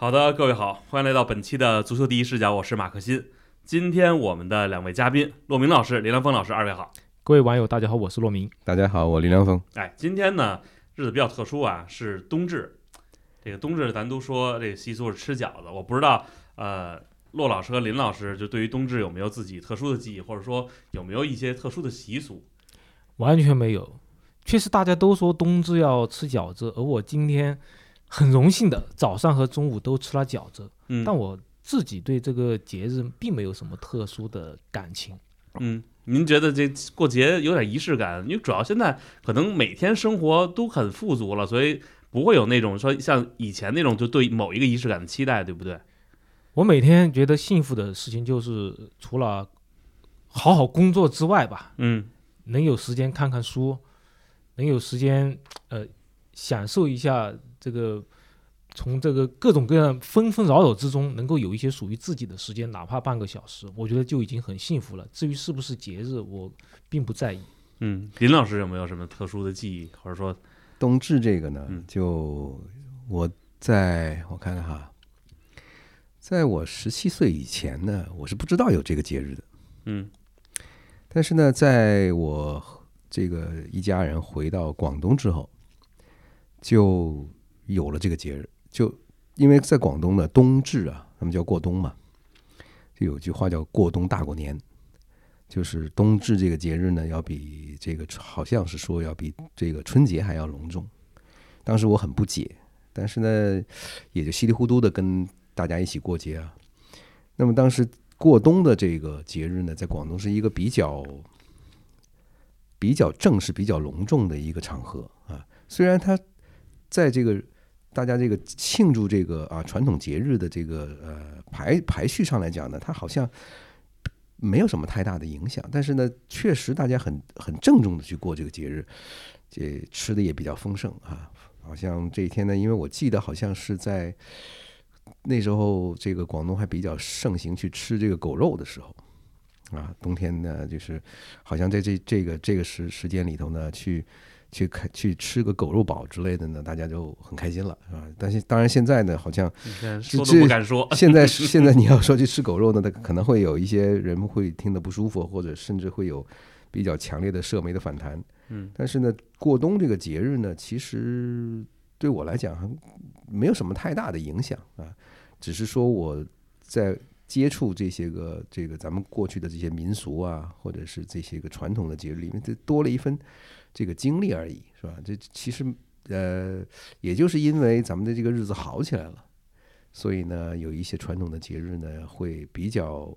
好的，各位好，欢迎来到本期的足球第一视角，我是马克新。今天我们的两位嘉宾，骆明老师、林良锋老师，二位好。各位网友，大家好，我是骆明。大家好，我林良锋。哎，今天呢日子比较特殊啊，是冬至。这个冬至咱都说这个习俗是吃饺子，我不知道呃，骆老师和林老师就对于冬至有没有自己特殊的记忆，或者说有没有一些特殊的习俗？完全没有。确实大家都说冬至要吃饺子，而我今天很荣幸的早上和中午都吃了饺子。嗯，但我自己对这个节日并没有什么特殊的感情。嗯，您觉得这过节有点仪式感？因为主要现在可能每天生活都很富足了，所以不会有那种说像以前那种就对某一个仪式感的期待，对不对？我每天觉得幸福的事情就是除了好好工作之外吧，嗯能有时间看看书，能有时间呃享受一下这个从这个各种各样纷纷扰扰之中，能够有一些属于自己的时间，哪怕半个小时，我觉得就已经很幸福了。至于是不是节日，我并不在意。嗯，林老师有没有什么特殊的记忆，或者说冬至这个呢，嗯就我在我看看哈，在我十七岁以前呢，我是不知道有这个节日的。嗯但是呢，在我这个一家人回到广东之后，就有了这个节日。就因为在广东呢，冬至啊，他们叫过冬嘛，就有句话叫“过冬大过年”，就是冬至这个节日呢，要比这个好像是说要比这个春节还要隆重。当时我很不解，但是呢，也就稀里糊涂的跟大家一起过节啊。那么当时过冬的这个节日呢，在广东是一个比较比较正式、比较隆重的一个场合啊。虽然它在这个大家这个庆祝这个啊传统节日的这个呃排排序上来讲呢，它好像没有什么太大的影响，但是呢，确实大家很很郑重的去过这个节日，这吃的也比较丰盛啊。好像这一天呢，因为我记得好像是在那时候，这个广东还比较盛行去吃这个狗肉的时候，啊，冬天呢，就是好像在这这个这个时时间里头呢，去去开去吃个狗肉堡之类的呢，大家就很开心了，是吧？但是当然现在呢，好像说都不敢说。现在 现在你要说去吃狗肉呢，那可能会有一些人会听得不舒服，或者甚至会有比较强烈的社媒的反弹。嗯，但是呢，过冬这个节日呢，其实对我来讲还没有什么太大的影响啊，只是说我在接触这些个这个咱们过去的这些民俗啊，或者是这些个传统的节日里面，这多了一份这个经历而已，是吧？这其实呃，也就是因为咱们的这个日子好起来了，所以呢，有一些传统的节日呢，会比较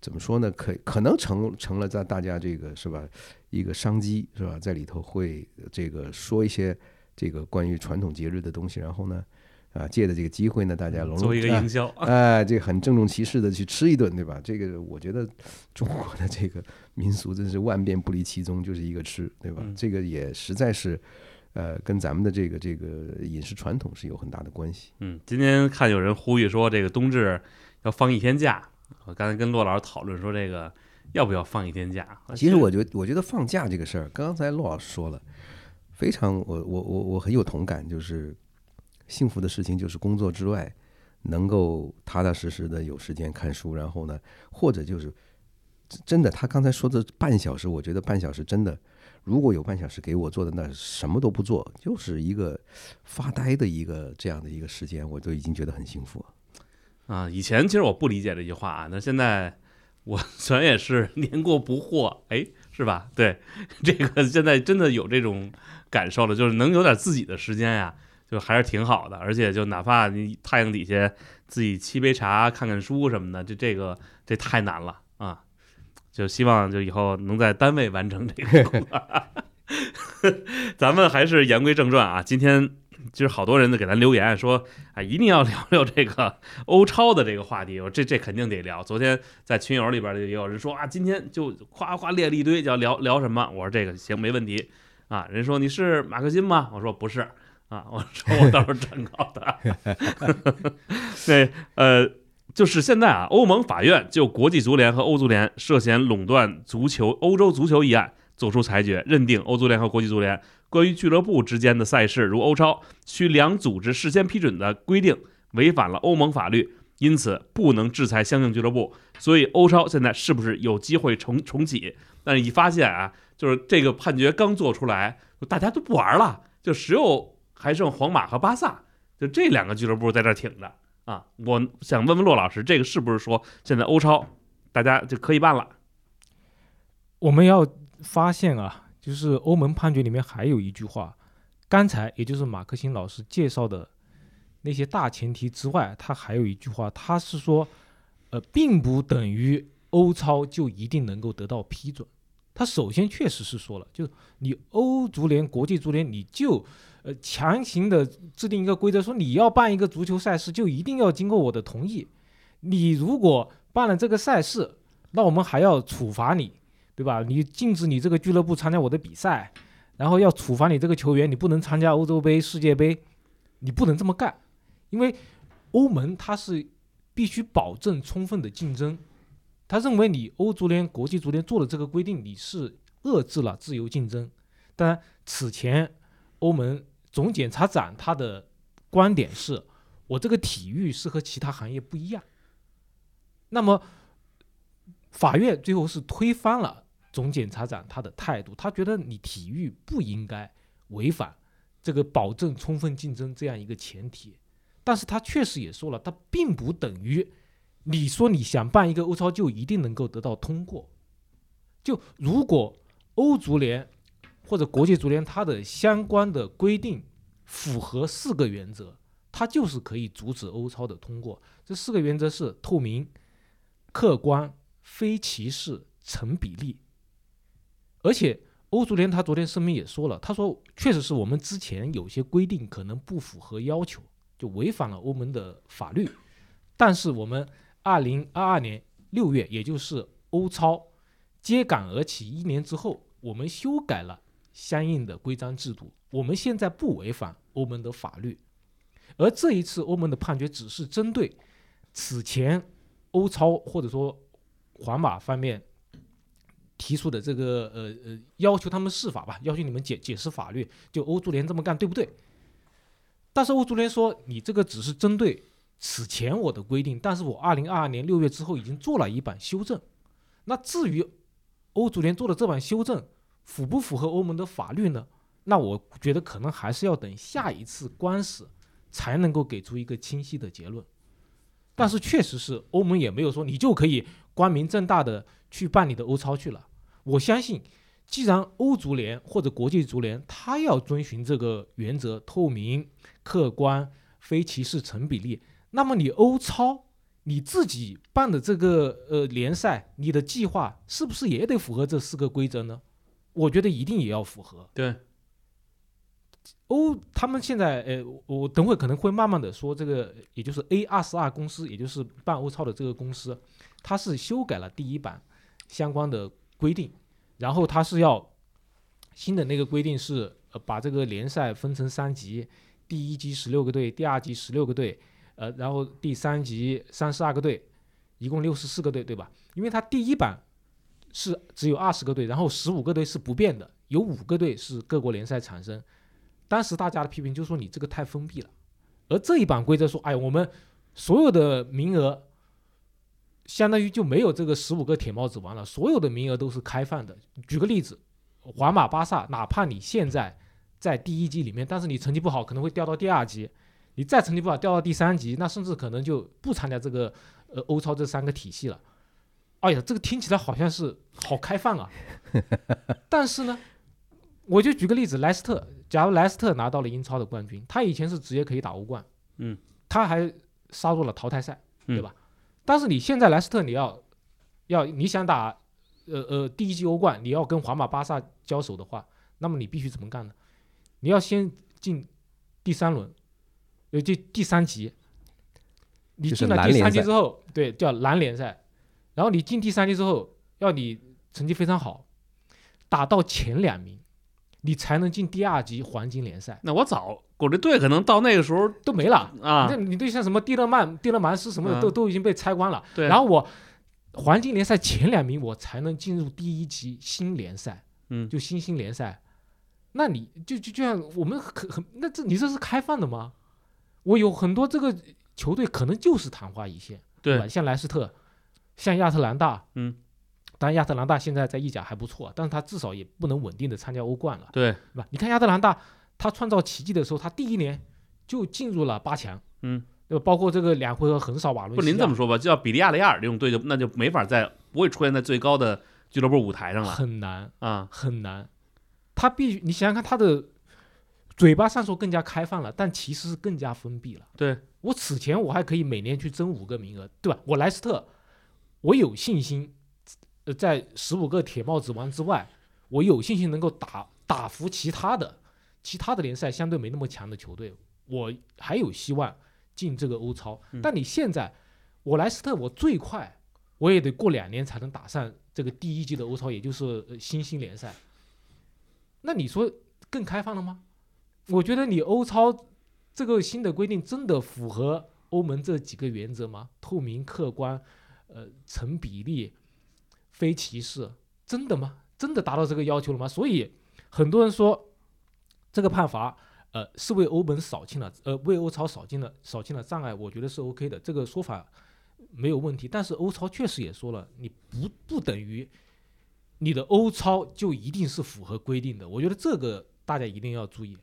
怎么说呢？可可能成成了在大家这个是吧一个商机是吧，在里头会这个说一些这个关于传统节日的东西，然后呢，啊，借着这个机会呢，大家融入做一个啊营销，哎，这个很郑重其事的去吃一顿，对吧？这个我觉得中国的这个民俗真是万变不离其宗，就是一个吃，对吧？嗯这个也实在是，呃，跟咱们的这个这个饮食传统是有很大的关系。嗯，今天看有人呼吁说这个冬至要放一天假，我刚才跟骆老师讨论说这个要不要放一天假。其实我觉得，我觉得放假这个事儿，刚才骆老师说了，非常我我我我很有同感，就是幸福的事情就是工作之外，能够踏踏实实的有时间看书，然后呢，或者就是真的，他刚才说的半小时，我觉得半小时真的，如果有半小时给我坐在，那什么都不做，就是一个发呆的一个这样的一个时间，我都已经觉得很幸福了。啊，以前其实我不理解这句话啊，那现在我虽然也是年过不惑，哎，是吧？对，这个现在真的有这种感受了，就是能有点自己的时间呀，就还是挺好的。而且就哪怕你太阳底下自己沏杯茶、看看书什么的，这这个这太难了啊！就希望就以后能在单位完成这个。咱们还是言归正传啊，今天其实好多人呢给咱留言说啊，一定要聊聊这个欧超的这个话题。我这这肯定得聊。昨天在群友里边也有人说啊，今天就夸夸列了一堆，叫聊聊什么？我说这个行，没问题啊。人说你是马克辛吗？我说不是啊，我说我倒是转告的。对，呃，就是现在啊，欧盟法院就国际足联和欧足联涉嫌垄断足球欧洲足球一案作出裁决，认定欧足联和国际足联关于俱乐部之间的赛事，如欧超，需两组织事先批准的规定违反了欧盟法律，因此不能制裁相应俱乐部。所以欧超现在是不是有机会重重启？但是一发现啊，就是这个判决刚做出来，大家都不玩了，就只有还剩皇马和巴萨，就这两个俱乐部在这挺着啊。我想问问骆老师，这个是不是说现在欧超大家就可以办了？我们要发现啊，就是欧盟判决里面还有一句话，刚才也就是马克辛老师介绍的那些大前提之外，他还有一句话，他是说，呃，并不等于欧超就一定能够得到批准。他首先确实是说了，就是你欧足联、国际足联，你就呃强行的制定一个规则，说你要办一个足球赛事，就一定要经过我的同意。你如果办了这个赛事，那我们还要处罚你。对吧？你禁止你这个俱乐部参加我的比赛，然后要处罚你这个球员，你不能参加欧洲杯、世界杯，你不能这么干，因为欧盟它是必须保证充分的竞争，他认为你欧足联、国际足联做的这个规定，你是遏制了自由竞争。当然，此前欧盟总检察长他的观点是，我这个体育是和其他行业不一样。那么，法院最后是推翻了。总检察长他的态度，他觉得你体育不应该违反这个保证充分竞争这样一个前提，但是他确实也说了，他并不等于你说你想办一个欧超就一定能够得到通过。就如果欧足联或者国际足联它的相关的规定符合四个原则，它就是可以阻止欧超的通过。这四个原则是透明、客观、非歧视、成比例。而且欧足联他昨天声明也说了，他说确实是我们之前有些规定可能不符合要求，就违反了欧盟的法律。但是我们二零二二年六月，也就是欧超揭竿而起一年之后，我们修改了相应的规章制度，我们现在不违反欧盟的法律。而这一次欧盟的判决只是针对此前欧超或者说皇马方面。提出的这个呃呃要求他们释法吧，要求你们解解释法律，就欧足联这么干对不对？但是欧足联说你这个只是针对此前我的规定，但是我二零二二年六月之后已经做了一版修正。那至于欧足联做的这版修正符不符合欧盟的法律呢？那我觉得可能还是要等下一次官司才能够给出一个清晰的结论。但是确实是欧盟也没有说你就可以光明正大的去办你的欧超去了。我相信，既然欧足联或者国际足联，他要遵循这个原则，透明、客观、非歧视、成比例，那么你欧超你自己办的这个呃联赛，你的计划是不是也得符合这四个规则呢？我觉得一定也要符合。对，欧他们现在呃，我等会可能会慢慢的说这个，也就是 A 二十二公司，也就是办欧超的这个公司，它是修改了第一版相关的。规定，然后它是要新的那个规定是呃把这个联赛分成三级，第一级十六个队，第二级十六个队，呃，然后第三级三十二个队，一共六十四个队，对吧？因为它第一版是只有二十个队，然后十五个队是不变的，有五个队是各国联赛产生。当时大家的批评就说你这个太封闭了，而这一版规则说，哎，我们所有的名额。相当于就没有这个十五个铁帽子王了，所有的名额都是开放的。举个例子，皇马、巴萨，哪怕你现在在第一级里面，但是你成绩不好，可能会掉到第二级；你再成绩不好，掉到第三级，那甚至可能就不参加这个呃欧超这三个体系了。哎呀，这个听起来好像是好开放啊！但是呢，我就举个例子，莱斯特，假如莱斯特拿到了英超的冠军，他以前是直接可以打欧冠，嗯，他还杀入了淘汰赛，对吧？但是你现在莱斯特你要，要你想打，呃呃第一季欧冠，你要跟皇马、巴萨交手的话，那么你必须怎么干呢？你要先进第三轮，呃第第三级，你进了第三级之后，对叫蓝联赛，然后你进第三级之后，要你成绩非常好，打到前两名。你才能进第二级黄金联赛。那我早，我这队可能到那个时候都没了啊。那你对像什么蒂勒曼、蒂勒曼斯什么的，都都已经被拆光了。对。然后我黄金联赛前两名，我才能进入第一级新联赛。嗯。就新兴联赛，那你就就就像我们可很，那这你这是开放的吗？我有很多这个球队可能就是昙花一现，对吧？像莱斯特，像亚特兰大，嗯，当然亚特兰大现在在意甲还不错，但是他至少也不能稳定的参加欧冠了，对，对吧？你看亚特兰大，他创造奇迹的时候，他第一年就进入了八强，嗯，对吧？包括这个两回合横扫瓦伦不，西亚，您这么说吧，就要比利亚雷亚尔这种队就那就没法在不会出现在最高的俱乐部舞台上了很难啊。很难，他必须你想想看，他的嘴巴上说更加开放了，但其实是更加封闭了。对我此前我还可以每年去争五个名额，对吧？我莱斯特，我有信心，呃，在十五个铁帽子王之外，我有信心能够打打服其他的其他的联赛相对没那么强的球队，我还有希望进这个欧超。嗯但你现在，我莱斯特，我最快我也得过两年才能打上这个第一季的欧超，也就是呃新兴联赛。那你说更开放了吗？我觉得你欧超这个新的规定真的符合欧盟这几个原则吗？透明、客观，呃，成比例，非歧视，真的吗？真的达到这个要求了吗？所以很多人说这个判罚，呃，是为欧盟扫清了，呃，为欧超扫清了扫清了障碍，我觉得是 OK 的，这个说法没有问题。但是欧超确实也说了，你不不等于你的欧超就一定是符合规定的，我觉得这个大家一定要注意。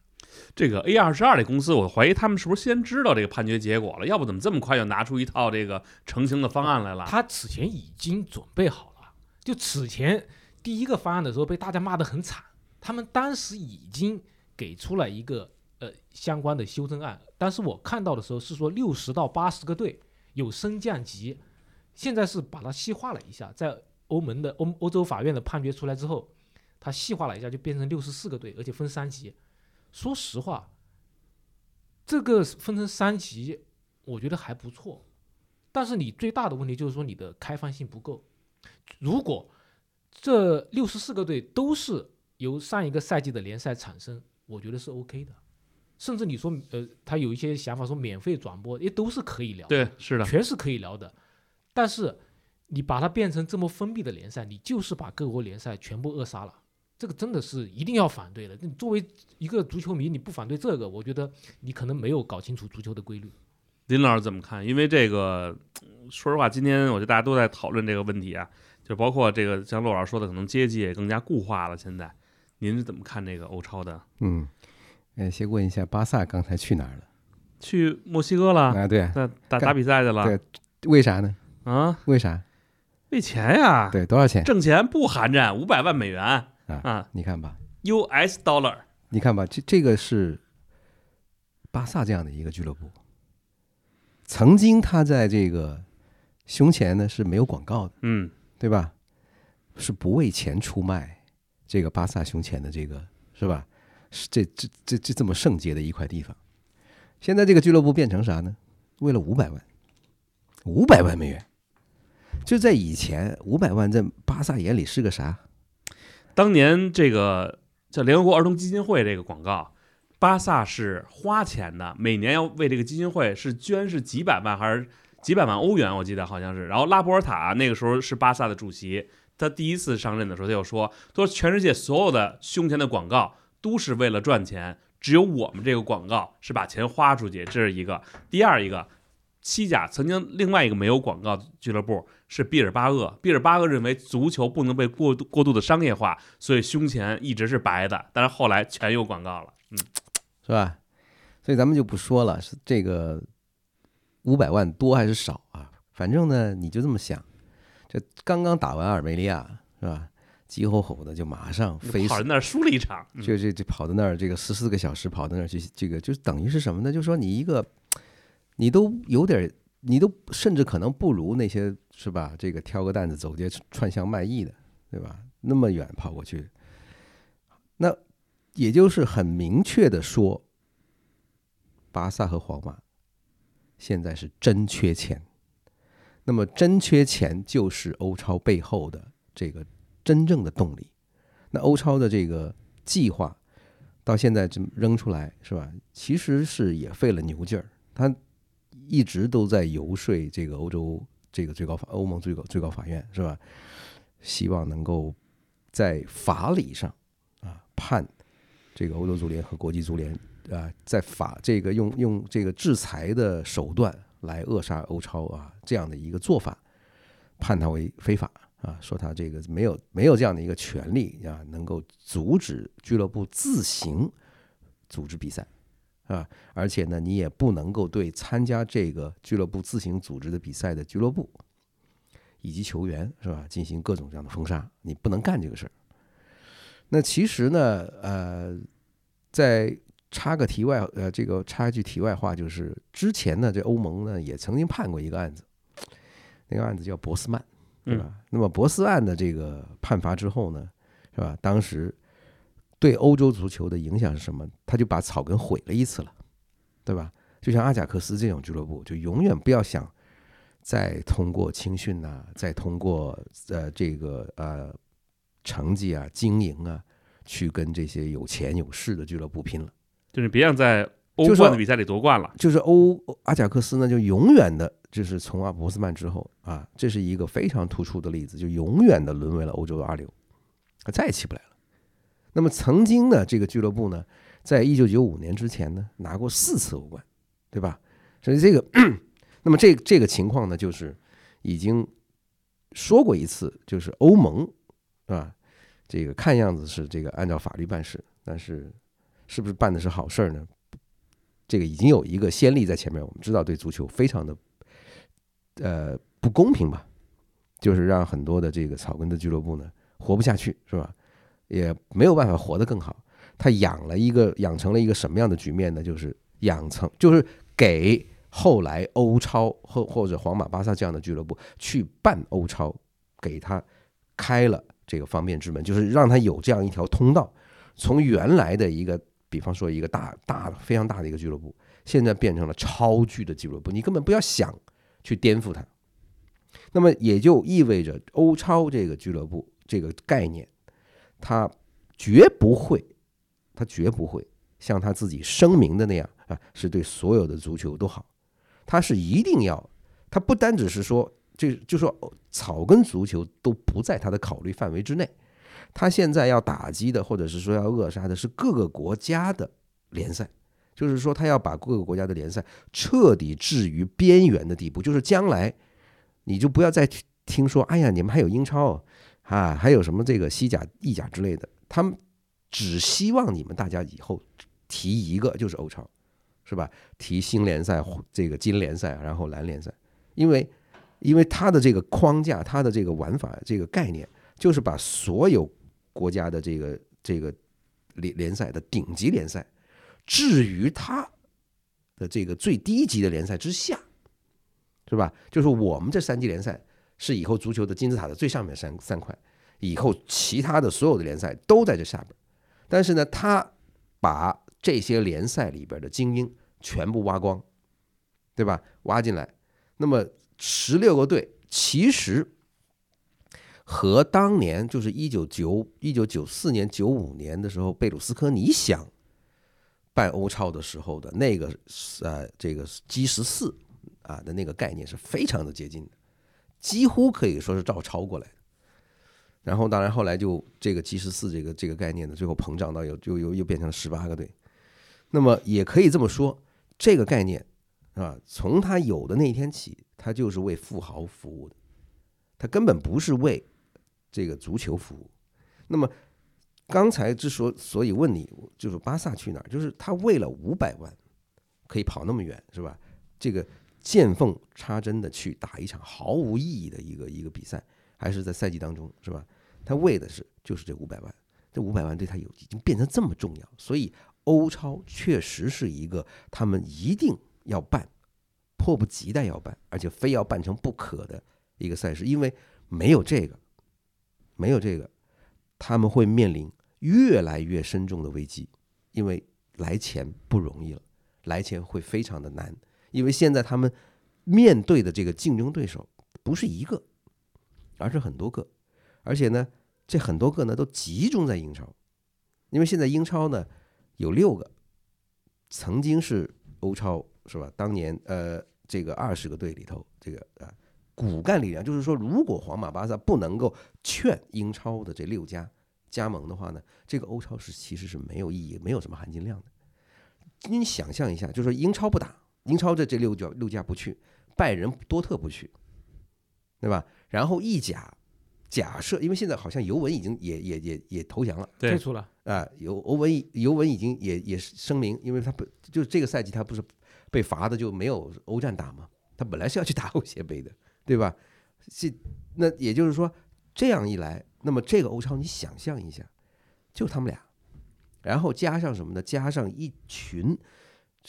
这个 A 二十二这公司，我怀疑他们是不是先知道这个判决结果了？要不怎么这么快就拿出一套这个成型的方案来了？他此前已经准备好了，就此前第一个方案的时候被大家骂得很惨，他们当时已经给出了一个呃相关的修正案，但是我看到的时候是说六十到八十个队有升降级，现在是把它细化了一下，在欧盟的欧欧洲法院的判决出来之后，它细化了一下，就变成六十四个队，而且分三级。说实话，这个分成三级，我觉得还不错。但是你最大的问题就是说你的开放性不够。如果这六十四个队都是由上一个赛季的联赛产生，我觉得是 OK 的。甚至你说，呃，他有一些想法说免费转播，也都是可以聊的，对，是的，全是可以聊的。但是你把它变成这么封闭的联赛，你就是把各国联赛全部扼杀了。这个真的是一定要反对的。你作为一个足球迷，你不反对这个，我觉得你可能没有搞清楚足球的规律。林老师怎么看？因为这个，说实话，今天我觉得大家都在讨论这个问题啊，就包括这个像骆老师说的，可能阶级也更加固化了。现在，您是怎么看这个欧超的？嗯，哎，先问一下，巴萨刚才去哪儿了？去墨西哥了，啊，对啊，在打打比赛去了对为啥呢？啊？为啥？为钱呀，对，多少钱？挣钱不寒碜，五百万美元啊啊你看吧，，US dollar。你看吧，这这个是巴萨这样的一个俱乐部，曾经他在这个胸前呢是没有广告的，嗯，对吧？是不为钱出卖这个巴萨胸前的这个是吧？是这这这这这么圣洁的一块地方。现在这个俱乐部变成啥呢？为了五百万，五百万美元，就在以前，五百万在巴萨眼里是个啥？当年这个叫联合国儿童基金会这个广告，巴萨是花钱的，每年要为这个基金会是捐是几百万还是几百万欧元，我记得好像是。然后拉波尔塔那个时候是巴萨的主席，他第一次上任的时候他就说，他说全世界所有的胸前的广告都是为了赚钱，只有我们这个广告是把钱花出去，这是一个。第二一个。西甲曾经另外一个没有广告俱乐部是毕尔巴鄂，毕尔巴鄂认为足球不能被过度过度的商业化，所以胸前一直是白的，但是后来全有广告了。嗯，是吧？所以咱们就不说了，是这个五百万多还是少啊？反正呢，你就这么想，这刚刚打完阿尔梅利亚是吧？急吼吼的就马上飞跑到那儿输了一场，嗯就这这跑到那儿，这个十四个小时跑到那儿去，这个就等于是什么呢？就说你一个，你都有点儿，你都甚至可能不如那些是吧？这个挑个担子走街串巷卖艺的，对吧？那么远跑过去，那也就是很明确的说，巴萨和皇马现在是真缺钱。那么真缺钱就是欧超背后的这个真正的动力。那欧超的这个计划到现在这扔出来是吧？其实是也费了牛劲儿，他一直都在游说这个欧洲这个最高法欧盟最高最高法院是吧？希望能够在法理上啊判这个欧洲足联和国际足联啊，在法这个用用这个制裁的手段来扼杀欧超啊这样的一个做法，判他为非法啊，说他这个没有没有这样的一个权利啊，能够阻止俱乐部自行组织比赛啊，而且呢，你也不能够对参加这个俱乐部自行组织的比赛的俱乐部以及球员是吧，进行各种各样的封杀，你不能干这个事儿。那其实呢，呃，在插个题外，呃，这个插一句题外话，就是之前呢，这欧盟呢也曾经判过一个案子，那个案子叫博斯曼，对吧？那么博斯案的这个判罚之后呢，是吧？当时对欧洲足球的影响是什么？他就把草根毁了一次了，对吧？就像阿贾克斯这种俱乐部，就永远不要想再通过青训呐，再通过呃这个呃成绩啊、经营啊，去跟这些有钱有势的俱乐部拼了。就是别想在欧冠的比赛里夺冠了。就是欧阿贾克斯呢，就永远的，就是从阿博斯曼之后啊，这是一个非常突出的例子，就永远的沦为了欧洲的二流，他再也起不来了。那么曾经呢，这个俱乐部呢，在一九九五年之前呢，拿过四次欧冠，对吧？所以这个，那么这这个情况呢，就是已经说过一次，就是欧盟啊，这个看样子是这个按照法律办事，但是是不是办的是好事儿呢？这个已经有一个先例在前面，我们知道对足球非常的呃不公平吧，就是让很多的这个草根的俱乐部呢活不下去，是吧？也没有办法活得更好。他养了一个养成了一个什么样的局面呢？就是养成就是给后来欧超或或者皇马、巴萨这样的俱乐部去办欧超，给他开了这个方便之门，就是让他有这样一条通道，从原来的一个。比方说一个大大非常大的一个俱乐部，现在变成了超巨的俱乐部，你根本不要想去颠覆它。那么也就意味着欧超这个俱乐部这个概念，他绝不会，他绝不会像他自己声明的那样啊，是对所有的足球都好。他是一定要，他不单只是说，这就说草根足球都不在他的考虑范围之内。他现在要打击的，或者是说要扼杀的，是各个国家的联赛，就是说他要把各个国家的联赛彻底置于边缘的地步，就是将来你就不要再听说，哎呀，你们还有英超哦啊，还有什么这个西甲、意甲之类的，他们只希望你们大家以后提一个就是欧超，是吧？提新联赛、这个金联赛，然后蓝联赛，因为因为它的这个框架、它的这个玩法、这个概念，就是把所有国家的这个这个联联赛的顶级联赛，置于它的这个最低级的联赛之下，是吧？就是我们这三级联赛是以后足球的金字塔的最上面三三块，以后其他的所有的联赛都在这下边。但是呢，他把这些联赛里边的精英全部挖光，对吧？挖进来，那么十六个队其实。和当年就是一九九一九九四年九五年的时候，贝鲁斯科尼想办欧超的时候的那个呃这个 G 十四啊的那个概念是非常的接近的，几乎可以说是照抄过来的。然后当然后来就这个 G 十四这个这个概念呢，最后膨胀到有又又又变成了十八个队。那么也可以这么说，这个概念啊，从他有的那一天起，他就是为富豪服务的，他根本不是为。这个足球服务，那么刚才之所所以问你，就是巴萨去哪儿？就是他为了五百万可以跑那么远，是吧？这个见缝插针的去打一场毫无意义的一个一个比赛，还是在赛季当中，是吧？他为的是就是这五百万，这五百万对他有已经变成这么重要，所以欧超确实是一个他们一定要办、迫不及待要办，而且非要办成不可的一个赛事，因为没有这个。没有这个，他们会面临越来越深重的危机，因为来钱不容易了，来钱会非常的难，因为现在他们面对的这个竞争对手不是一个，而是很多个，而且呢，这很多个呢都集中在英超，因为现在英超呢有六个，曾经是欧超是吧？当年呃这个二十个队里头这个啊。骨干力量就是说，如果皇马、巴萨不能够劝英超的这六家加盟的话呢，这个欧超是其实是没有意义、没有什么含金量的。你想象一下，就是说英超不打，英超这这六家六家不去，拜仁、多特不去，对吧？然后意甲，假设因为现在好像尤文已经也也也也投降了退出了，啊，尤欧文尤文已经也也声明，因为他不就是这个赛季他不是被罚的就没有欧战打嘛，他本来是要去打欧协杯的，对吧？是那也就是说这样一来，那么这个欧超你想象一下，就他们俩，然后加上什么呢？加上一群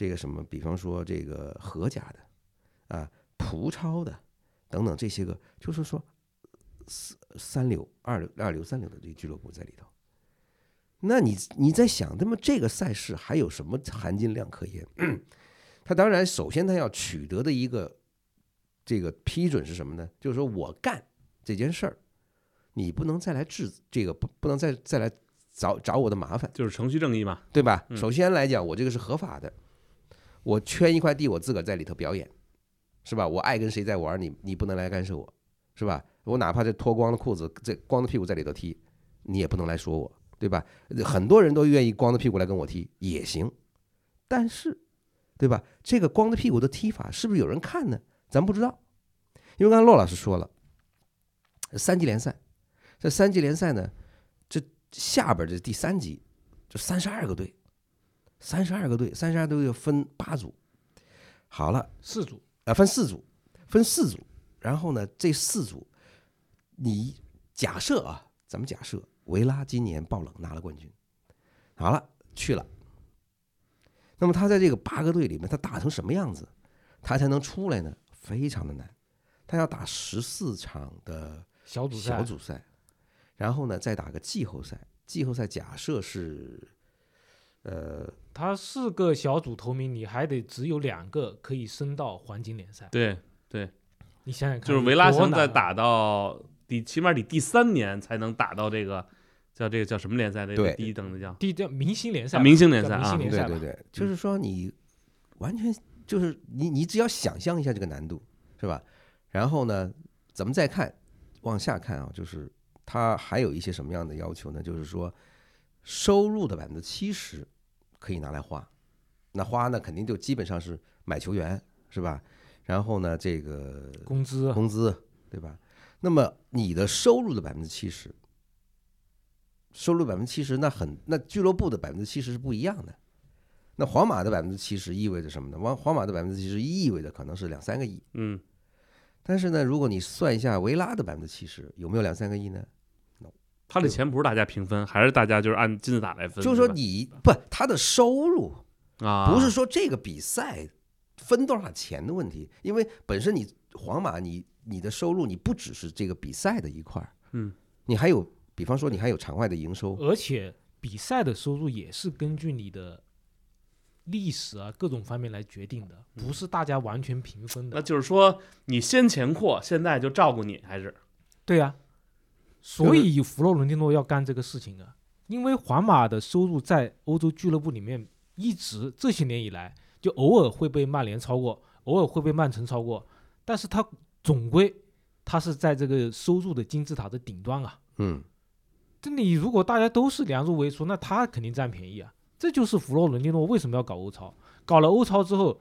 这个什么，比方说这个何家的啊、葡超的等等这些个，就是说三三流、二流、二流、三流的这个俱乐部在里头。那你你在想，那么这个赛事还有什么含金量可言？他当然，首先他要取得的一个这个批准是什么呢？就是说我干这件事儿，你不能再来治这个，不不能再再来找找我的麻烦。就是程序正义嘛。对吧？嗯首先来讲，我这个是合法的，我圈一块地，我自个儿在里头表演，是吧？我爱跟谁在玩，你你不能来干涉我，是吧？我哪怕这脱光了裤子，这光着屁股在里头踢，你也不能来说我，对吧？很多人都愿意光着屁股来跟我踢也行，但是，对吧？这个光着屁股的踢法是不是有人看呢？咱不知道，因为刚才骆老师说了，三级联赛，这三级联赛呢，这下边这第三级就三十二个队，三十二个队，三十二队要分八组。好了，四组啊，分四组，分四组。然后呢，这四组，你假设啊，咱们假设维拉今年爆冷拿了冠军，好了，去了。那么他在这个八个队里面，他打成什么样子，他才能出来呢？非常的难。他要打十四场的小组赛，小组赛，然后呢再打个季后赛。季后赛假设是，呃，他四个小组头名，你还得只有两个可以升到黄金联赛。对对，你想想看，就是维拉多难啊想再打到第，起码得第三年才能打到这个叫这个叫什么联赛？这个对第一等的叫第叫明星联赛明星联赛啊明星联赛对对对，就是说你完全就是你你只要想象一下这个难度是吧？然后呢，咱们再看往下看啊，就是它还有一些什么样的要求呢？就是说收入的百分之七十可以拿来花，那花呢肯定就基本上是买球员是吧？然后呢，这个工资工资，对吧？那么你的收入的百分之七十，收入百分之七十，那很那俱乐部的百分之七十是不一样的。那皇马的百分之七十意味着什么呢？皇皇马的百分之七十意味着可能是两三个亿。嗯，但是呢，如果你算一下维拉的百分之七十，有没有两三个亿呢？他的钱不是大家平分，还是大家就是按金字塔来分？就是说你不他的收入啊，不是说这个比赛分多少钱的问题，因为本身你皇马你你的收入你不只是这个比赛的一块儿，嗯，你还有比方说你还有场外的营收，而且比赛的收入也是根据你的历史啊各种方面来决定的，不是大家完全平分的。那。就是说你先前阔，现在就照顾你，还是？对呀、所以弗洛伦蒂诺要干这个事情啊，因为皇马的收入在欧洲俱乐部里面一直这些年以来，就偶尔会被曼联超过，偶尔会被曼城超过，但是他总归他是在这个收入的金字塔的顶端啊。嗯，这你如果大家都是量入为出，那他肯定占便宜啊。这就是弗洛伦蒂诺为什么要搞欧超，搞了欧超之后，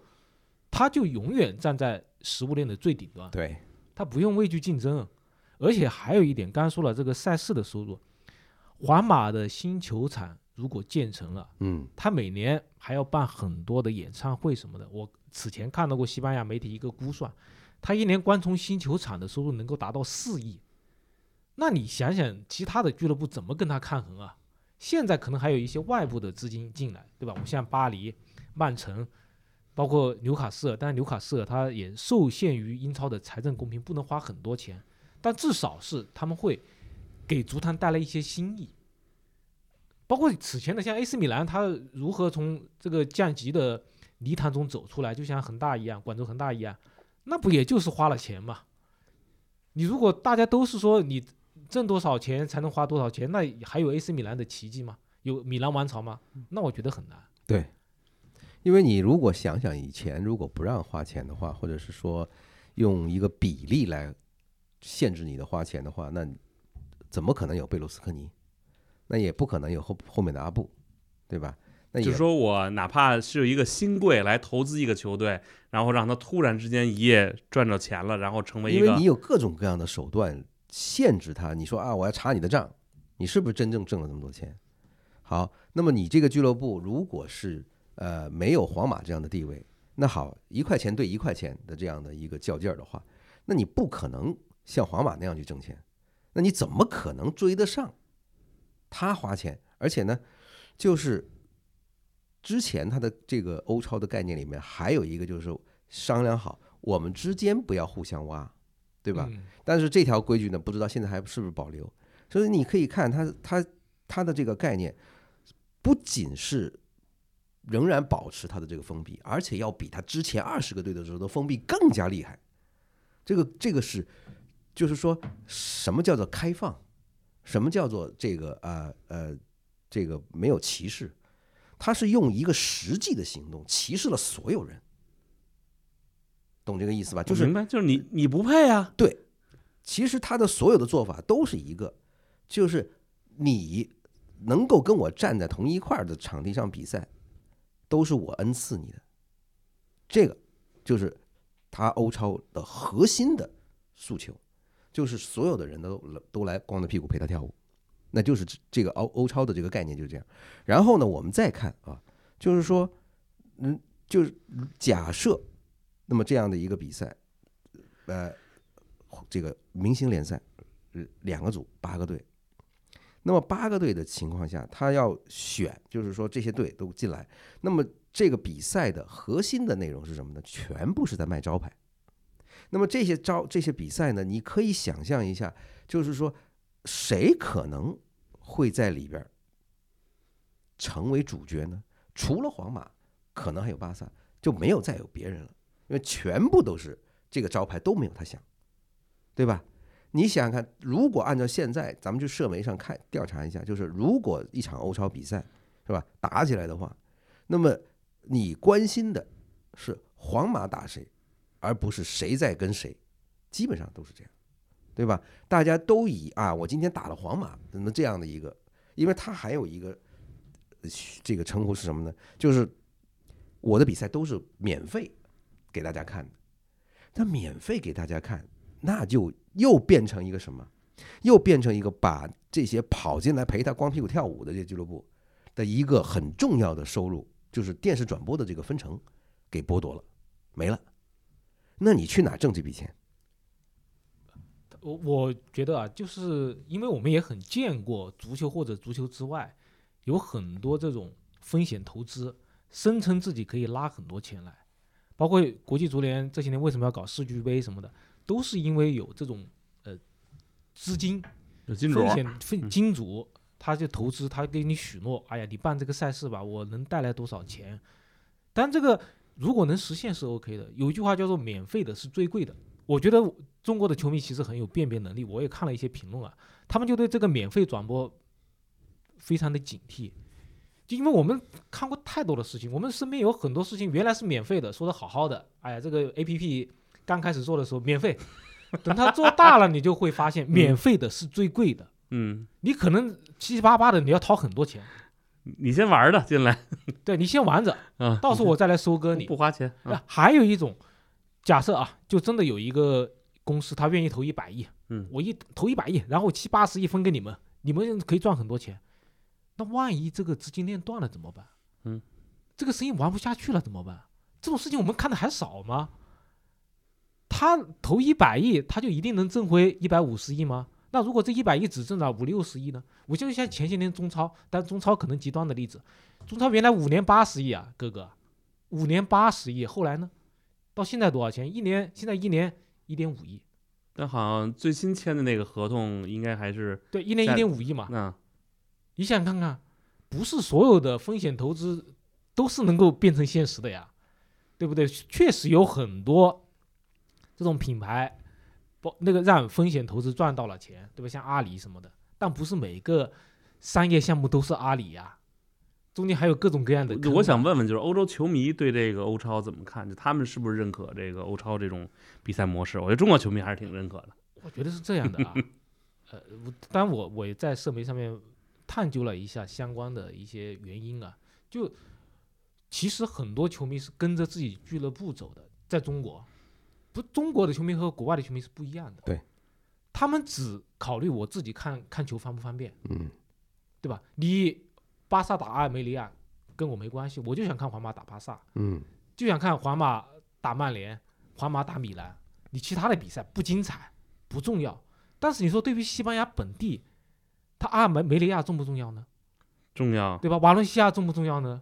他就永远站在食物链的最顶端，对，他不用畏惧竞争。而且还有一点，刚才说了这个赛事的收入，皇马的新球场如果建成了，嗯他每年还要办很多的演唱会什么的。我此前看到过西班牙媒体一个估算，他一年光从新球场的收入能够达到四亿。那你想想，其他的俱乐部怎么跟他抗衡啊？现在可能还有一些外部的资金进来，对吧？我像巴黎、曼城，包括纽卡斯尔，但是纽卡斯尔他也受限于英超的财政公平，不能花很多钱，但至少是他们会给足坛带来一些新意。包括此前的像 AC 米兰，他如何从这个降级的泥潭中走出来，就像恒大一样，广州恒大一样，那不也就是花了钱嘛？你如果大家都是说你挣多少钱才能花多少钱，那还有 AC 米兰的奇迹吗？有米兰王朝吗？那我觉得很难。对，因为你如果想想以前如果不让花钱的话，或者是说用一个比例来限制你的花钱的话，那怎么可能有贝卢斯科尼？那也不可能有后后面的阿布，对吧？那也就是说我哪怕是有一个新贵来投资一个球队，然后让他突然之间一夜赚着钱了，然后成为一个因为你有各种各样的手段限制他。你说啊，我要查你的账，你是不是真正挣了那么多钱？好，那么你这个俱乐部如果是呃没有皇马这样的地位，那好，一块钱对一块钱的这样的一个较劲儿的话，那你不可能像皇马那样去挣钱，那你怎么可能追得上他花钱？而且呢，就是之前他的这个欧超的概念里面还有一个就是商量好，我们之间不要互相挖，对吧？嗯但是这条规矩呢，不知道现在还是不是保留。所以你可以看他他他的这个概念，不仅是仍然保持他的这个封闭，而且要比他之前二十个队的时候的封闭更加厉害。这个这个是，就是说什么叫做开放，什么叫做这个呃呃这个没有歧视，他是用一个实际的行动歧视了所有人，懂这个意思吧？就是明白，就是你你不配啊，对其实他的所有的做法都是一个，就是你能够跟我站在同一块儿的场地上比赛，都是我恩赐你的。这个就是他欧超的核心的诉求，就是所有的人都都来光着屁股陪他跳舞，那就是这个欧欧超的这个概念就是这样。然后呢，我们再看啊，就是说，嗯，就是假设那么这样的一个比赛，呃，这个明星联赛，两个组八个队，那么八个队的情况下，他要选，就是说这些队都进来，那么这个比赛的核心的内容是什么呢？全部是在卖招牌。那么这些招这些比赛呢，你可以想象一下，就是说谁可能会在里边成为主角呢？除了皇马，可能还有巴萨，就没有再有别人了，因为全部都是这个招牌都没有他响，对吧？你想想看，如果按照现在咱们去社媒上看调查一下，就是如果一场欧超比赛是吧打起来的话，那么你关心的是皇马打谁，而不是谁在跟谁，基本上都是这样，对吧？大家都以啊，我今天打了皇马，那这样的一个，因为他还有一个这个称呼是什么呢？就是我的比赛都是免费给大家看的，那免费给大家看，那就又变成一个什么？又变成一个把这些跑进来陪他光屁股跳舞的这些俱乐部的一个很重要的收入，就是电视转播的这个分成给剥夺了，没了。那你去哪挣这笔钱？我我觉得啊，就是因为我们也很见过足球或者足球之外，有很多这种风险投资，声称自己可以拉很多钱来，包括国际足联这些年为什么要搞世俱杯什么的，都是因为有这种呃资金有金主风险分金主，他就投资，他给你许诺，哎呀，你办这个赛事吧，我能带来多少钱？但这个如果能实现是 OK 的。有一句话叫做“免费的是最贵的”，我觉得中国的球迷其实很有辨别能力。我也看了一些评论啊，他们就对这个免费转播非常的警惕，就因为我们看过太多的事情，我们身边有很多事情原来是免费的，说的好好的，哎呀，这个 APP 刚开始做的时候免费，等它做大了，你就会发现免费的是最贵的。嗯，你可能七七八八的，你要掏很多钱。你先玩的进来 对你先玩着，啊，到时候我再来收割你。不花钱啊，啊还有一种，假设啊，就真的有一个公司，他愿意投一百亿，嗯我一投一百亿，然后七八十亿分给你们，你们可以赚很多钱。那万一这个资金链断了怎么办？嗯，这个生意玩不下去了怎么办？这种事情我们看的还少吗？他投一百亿，他就一定能挣回一百五十亿吗？那如果这一百亿只挣了五六十亿呢？我就像前些年中超，但中超可能极端的例子，中超原来五年八十亿啊，哥哥，五年八十亿，后来呢？到现在多少钱？一年现在一年一点五亿，但好像最新签的那个合同应该还是对，一年一点五亿嘛。那你想看看，不是所有的风险投资都是能够变成现实的呀，对不对？确实有很多这种品牌，包那个让风险投资赚到了钱，对吧？像阿里什么的，但不是每个商业项目都是阿里呀，中间还有各种各样的。我想问问，就是欧洲球迷对这个欧超怎么看？就他们是不是认可这个欧超这种比赛模式？我觉得中国球迷还是挺认可的。我觉得是这样的啊，呃，我当然我我也在社媒上面探究了一下相关的一些原因啊，就其实很多球迷是跟着自己俱乐部走的，在中国，不，中国的球迷和国外的球迷是不一样的。对，他们只考虑我自己看看球方不方便，嗯对吧？你巴萨打阿尔梅里亚跟我没关系，我就想看皇马打巴萨，嗯就想看皇马打曼联，皇马打米兰。你其他的比赛不精彩，不重要。但是你说对于西班牙本地，他阿尔梅梅里亚重不重要呢？重要。对吧？瓦伦西亚重不重要呢？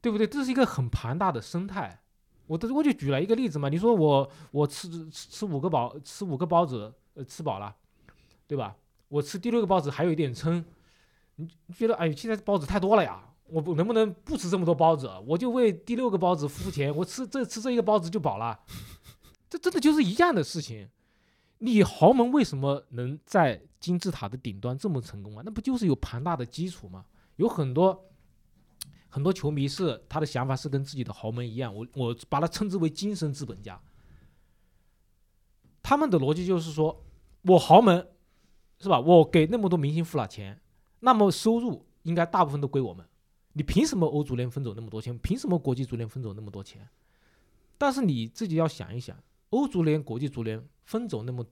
对不对？这是一个很庞大的生态。我的我就举了一个例子嘛，你说我我吃吃吃五个包吃五个包子，呃，吃饱了，对吧？我吃第六个包子还有一点撑，你你觉得哎，现在包子太多了呀，我不能不能不吃这么多包子？我就为第六个包子付钱，我吃这吃这一个包子就饱了，这真的就是一样的事情。你豪门为什么能在金字塔的顶端这么成功啊？那不就是有庞大的基础吗？有很多很多球迷是他的想法是跟自己的豪门一样，我我把它称之为精神资本家。他们的逻辑就是说，我豪门是吧？我给那么多明星付了钱，那么收入应该大部分都归我们。你凭什么欧足联分走那么多钱？凭什么国际足联分走那么多钱？但是你自己要想一想，欧足联、国际足联分走那么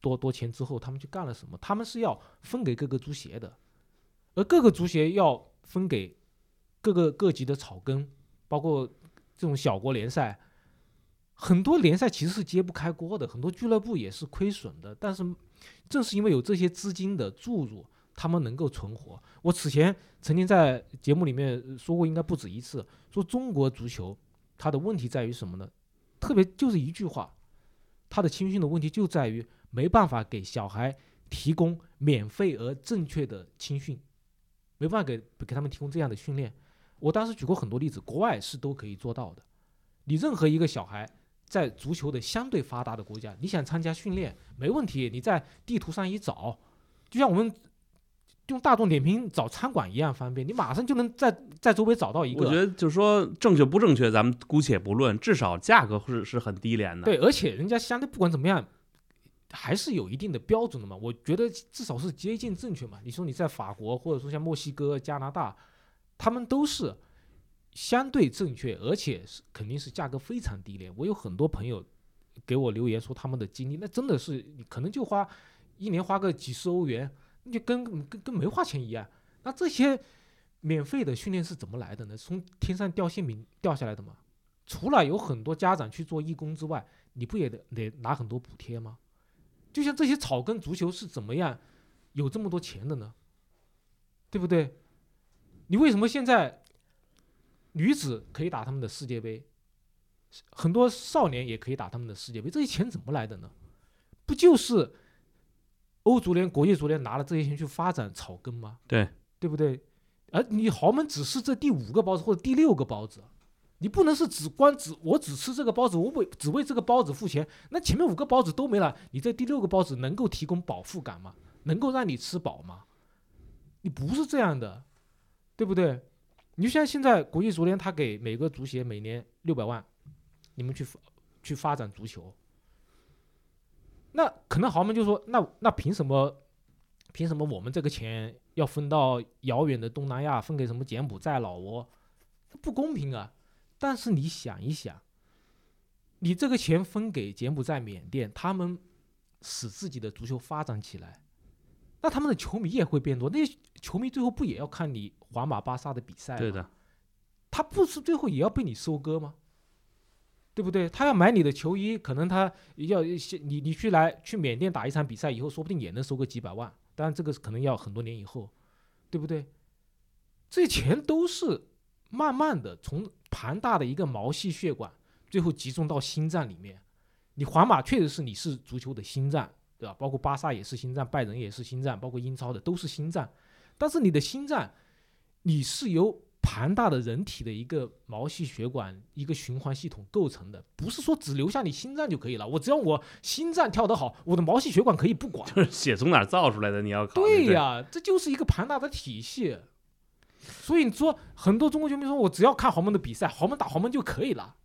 多多钱之后，他们去干了什么？他们是要分给各个足协的，而各个足协要分给各个各级的草根，包括这种小国联赛，很多联赛其实是揭不开锅的，很多俱乐部也是亏损的。但是正是因为有这些资金的注入，他们能够存活。我此前曾经在节目里面说过，应该不止一次，说中国足球它的问题在于什么呢？特别就是一句话，它的青训的问题就在于没办法给小孩提供免费而正确的青训，没办法给给他们提供这样的训练。我当时举过很多例子，国外是都可以做到的。你任何一个小孩在足球的相对发达的国家，你想参加训练没问题，你在地图上一找，就像我们用大众点评找餐馆一样方便，你马上就能在在周围找到一个。我觉得就是说正确不正确，咱们姑且不论，至少价格是是很低廉的。对，而且人家相对不管怎么样，还是有一定的标准的嘛。我觉得至少是接近正确嘛。你说你在法国或者说像墨西哥、加拿大，他们都是相对正确，而且是肯定是价格非常低廉。我有很多朋友给我留言说他们的经历，那真的是你可能就花一年花个几十欧元，那就跟跟跟没花钱一样。那这些免费的训练是怎么来的呢？从天上掉馅饼掉下来的吗？除了有很多家长去做义工之外，你不也得得拿很多补贴吗？就像这些草根足球是怎么样有这么多钱的呢？对不对？你为什么现在女子可以打他们的世界杯，很多少年也可以打他们的世界杯？这些钱怎么来的呢？不就是欧足联、国际足联拿了这些钱去发展草根吗？对，对不对？而你豪门只是这第五个包子或者第六个包子，你不能是只光只我只吃这个包子，我为只为这个包子付钱，那前面五个包子都没了，你这第六个包子能够提供饱腹感吗？能够让你吃饱吗？你不是这样的，对不对？你就像现在国际足联，他给每个足协每年六百万，你们去去发展足球，那可能豪门就说，那那凭什么？凭什么我们这个钱要分到遥远的东南亚，分给什么柬埔寨、老挝？不公平啊！但是你想一想，你这个钱分给柬埔寨、缅甸，他们使自己的足球发展起来，那他们的球迷也会变多。那些球迷最后不也要看你皇马、巴萨的比赛吗？对的，他不是最后也要被你收割吗？对不对？他要买你的球衣，可能他要你你去来去缅甸打一场比赛以后，说不定也能收个几百万。当然，这个可能要很多年以后，对不对？这些钱都是慢慢的从庞大的一个毛细血管，最后集中到心脏里面。你皇马确实是你是足球的心脏，对吧？包括巴萨也是心脏，拜仁也是心脏，包括英超的都是心脏。但是你的心脏，你是由庞大的人体的一个毛细血管、一个循环系统构成的，不是说只留下你心脏就可以了。我只要我心脏跳得好，我的毛细血管可以不管。就是血从哪儿造出来的，你要考虑。对呀，这就是一个庞大的体系。所以你说很多中国球迷说，我只要看豪门的比赛，豪门打豪门就可以了。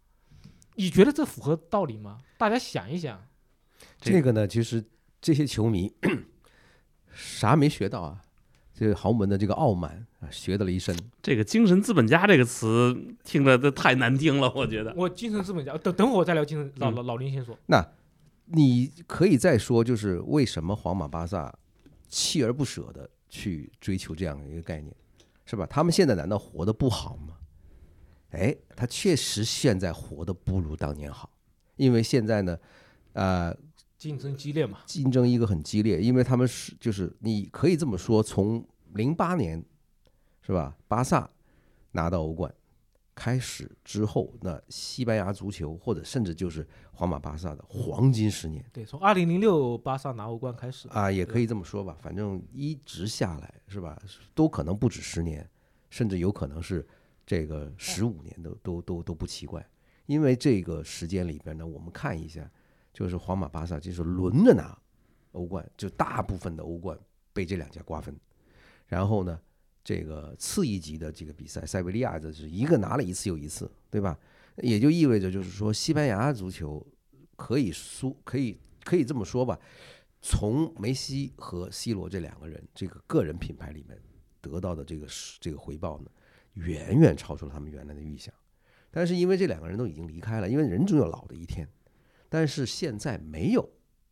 你觉得这符合道理吗？大家想一想。这这个呢，其实这些球迷 啥没学到啊？这个豪门的这个傲慢啊，学得了一身。这个精神资本家这个词听着都太难听了，我觉得。我精神资本家，等等会儿我再聊精神。老嗯老老林先说，那你可以再说，就是为什么皇马、巴萨锲而不舍的去追求这样的一个概念，是吧？他们现在难道活得不好吗？哎，他确实现在活得不如当年好，因为现在呢，呃，竞争激烈嘛，竞争一个很激烈，因为他们是就是你可以这么说，从零八年是吧，巴萨拿到欧冠开始之后，那西班牙足球或者甚至就是皇马、巴萨的黄金十年。对，从二零零六巴萨拿欧冠开始，啊，也可以这么说吧，反正一直下来是吧，都可能不止十年，甚至有可能是这个十五年都都都都不奇怪，因为这个时间里边呢，我们看一下，就是皇马、巴萨就是轮着拿欧冠，就大部分的欧冠被这两家瓜分，然后呢，这个次一级的这个比赛，塞维利亚这是一个拿了一次又一次，对吧？也就意味着就是说，西班牙足球可以输，可以可以这么说吧，从梅西和 C 罗这两个人这个个人品牌里面得到的这个这个回报呢，远远超出了他们原来的预想。但是因为这两个人都已经离开了，因为人总有老的一天，但是现在没有，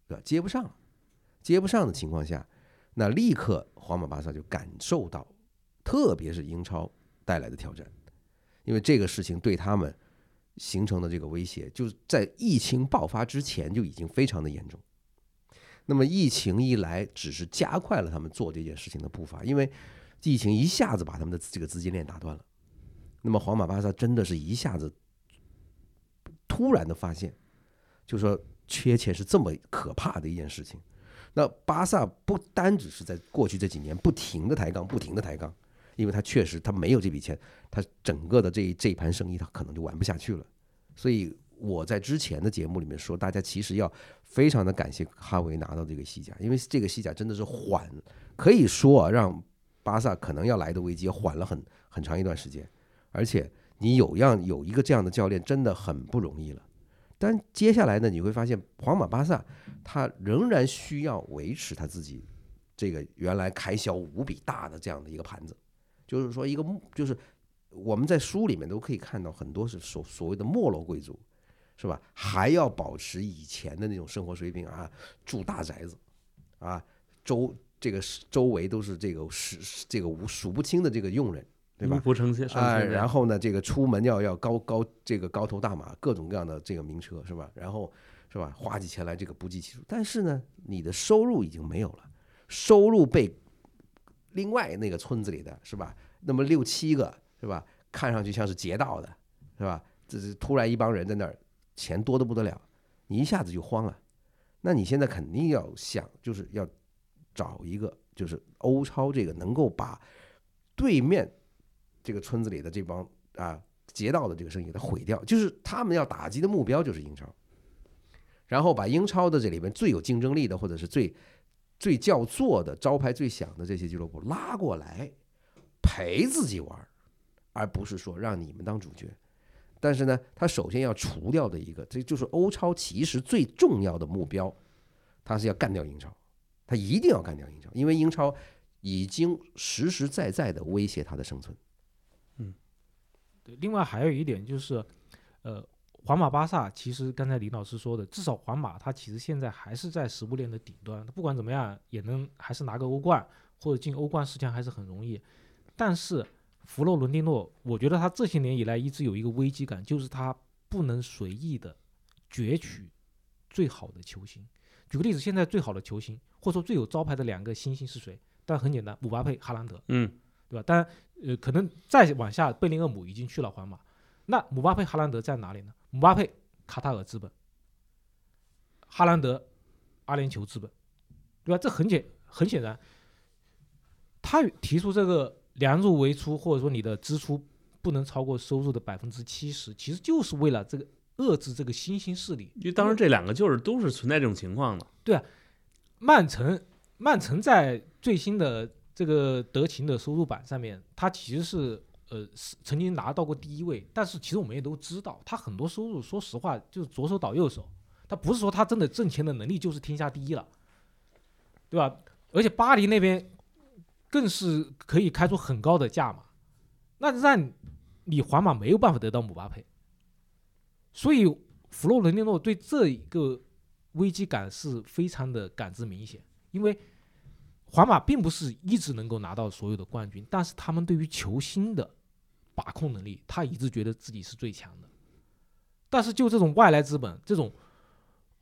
对吧？接不上，接不上的情况下，那立刻皇马、巴萨就感受到，特别是英超带来的挑战，因为这个事情对他们形成的这个威胁，就是在疫情爆发之前就已经非常的严重。那么疫情一来，只是加快了他们做这件事情的步伐，因为疫情一下子把他们的这个资金链打断了。那么皇马、巴萨真的是一下子突然的发现，就说缺钱是这么可怕的一件事情。那巴萨不单只是在过去这几年不停的抬杠，不停的抬杠，因为他确实他没有这笔钱，他整个的这这一盘生意他可能就玩不下去了。所以我在之前的节目里面说，大家其实要非常的感谢哈维拿到这个西甲，因为这个西甲真的是缓，可以说啊，让巴萨可能要来的危机缓了很很长一段时间。而且你有样有一个这样的教练，真的很不容易了。但接下来呢，你会发现皇马、巴萨他仍然需要维持他自己这个原来开销无比大的这样的一个盘子，就是说一个就是我们在书里面都可以看到很多是所所谓的没落贵族，是吧？还要保持以前的那种生活水平啊，住大宅子啊，周这个周围都是这个是这个无数不清的这个佣人。对吧？不成器啊，后然后呢，这个出门要要高高这个高头大马，各种各样的这个名车是吧？然后是吧，花起钱来这个不计其数。但是呢，你的收入已经没有了，收入被另外那个村子里的是吧？那么六七个是吧？看上去像是劫道的，是吧？这是突然一帮人在那儿，钱多的不得了，你一下子就慌了。那你现在肯定要想，就是要找一个，就是欧超这个能够把对面。这个村子里的这帮啊劫道的这个生意给，它毁掉，就是他们要打击的目标就是英超，然后把英超的这里边最有竞争力的，或者是最最叫座的、招牌最响的这些俱乐部拉过来陪自己玩，而不是说让你们当主角。但是呢，他首先要除掉的一个，这就是欧超其实最重要的目标，他是要干掉英超，他一定要干掉英超，因为英超已经实实在在的威胁他的生存。对，另外还有一点就是，呃，皇马、巴萨其实刚才李老师说的，至少皇马它其实现在还是在食物链的顶端，不管怎么样也能还是拿个欧冠或者进欧冠十强还是很容易。但是弗洛伦蒂诺，我觉得他这些年以来一直有一个危机感，就是他不能随意的攫取最好的球星。举个例子，现在最好的球星或者说最有招牌的两个新星是谁？但很简单，姆巴佩、哈兰德。嗯，对吧？当然，呃，可能再往下，贝林厄姆已经去了皇马，那姆巴佩、哈兰德在哪里呢？姆巴佩卡塔尔资本，哈兰德阿联酋资本，对吧？这很简很显然，他提出这个量入为出，或者说你的支出不能超过收入的百分之七十，其实就是为了这个遏制这个新兴势力。因为当时这两个就是都是存在这种情况的。对啊曼城，曼城在最新的这个德勤的收入榜上面，它其实是呃是曾经拿到过第一位，但是其实我们也都知道，它很多收入，说实话就是左手倒右手，它不是说它真的挣钱的能力就是天下第一了，对吧？而且巴黎那边更是可以开出很高的价码，那让你皇马没有办法得到姆巴佩。所以弗洛伦蒂诺对这一个危机感是非常的感知明显，因为皇马并不是一直能够拿到所有的冠军，但是他们对于球星的把控能力，他一直觉得自己是最强的。但是就这种外来资本，这种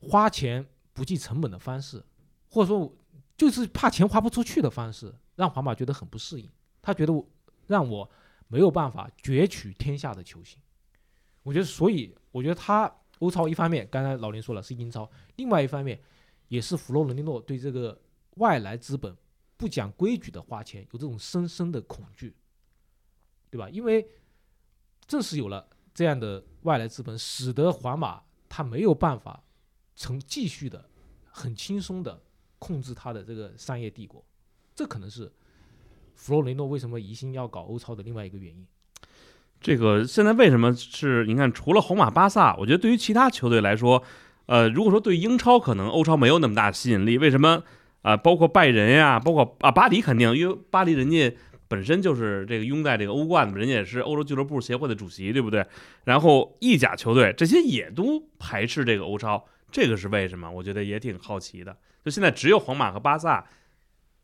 花钱不计成本的方式，或者说就是怕钱花不出去的方式，让皇马觉得很不适应。他觉得我让我没有办法攫取天下的球星。我觉得，所以我觉得他欧超一方面，刚才老林说了是英超，另外一方面也是弗洛伦蒂诺对这个外来资本不讲规矩的花钱有这种深深的恐惧，对吧？因为正是有了这样的外来资本，使得皇马他没有办法成继续的很轻松的控制他的这个商业帝国，这可能是弗洛雷诺为什么疑心要搞欧超的另外一个原因。这个现在为什么是？你看，除了皇马、巴萨，我觉得对于其他球队来说，呃，如果说对英超可能欧超没有那么大吸引力，为什么啊？包括拜仁呀，包括啊巴黎，肯定因为巴黎人家本身就是这个拥戴这个欧冠的，人家也是欧洲俱乐部协会的主席，对不对？然后意甲球队这些也都排斥这个欧超，这个是为什么？我觉得也挺好奇的。就现在只有皇马和巴萨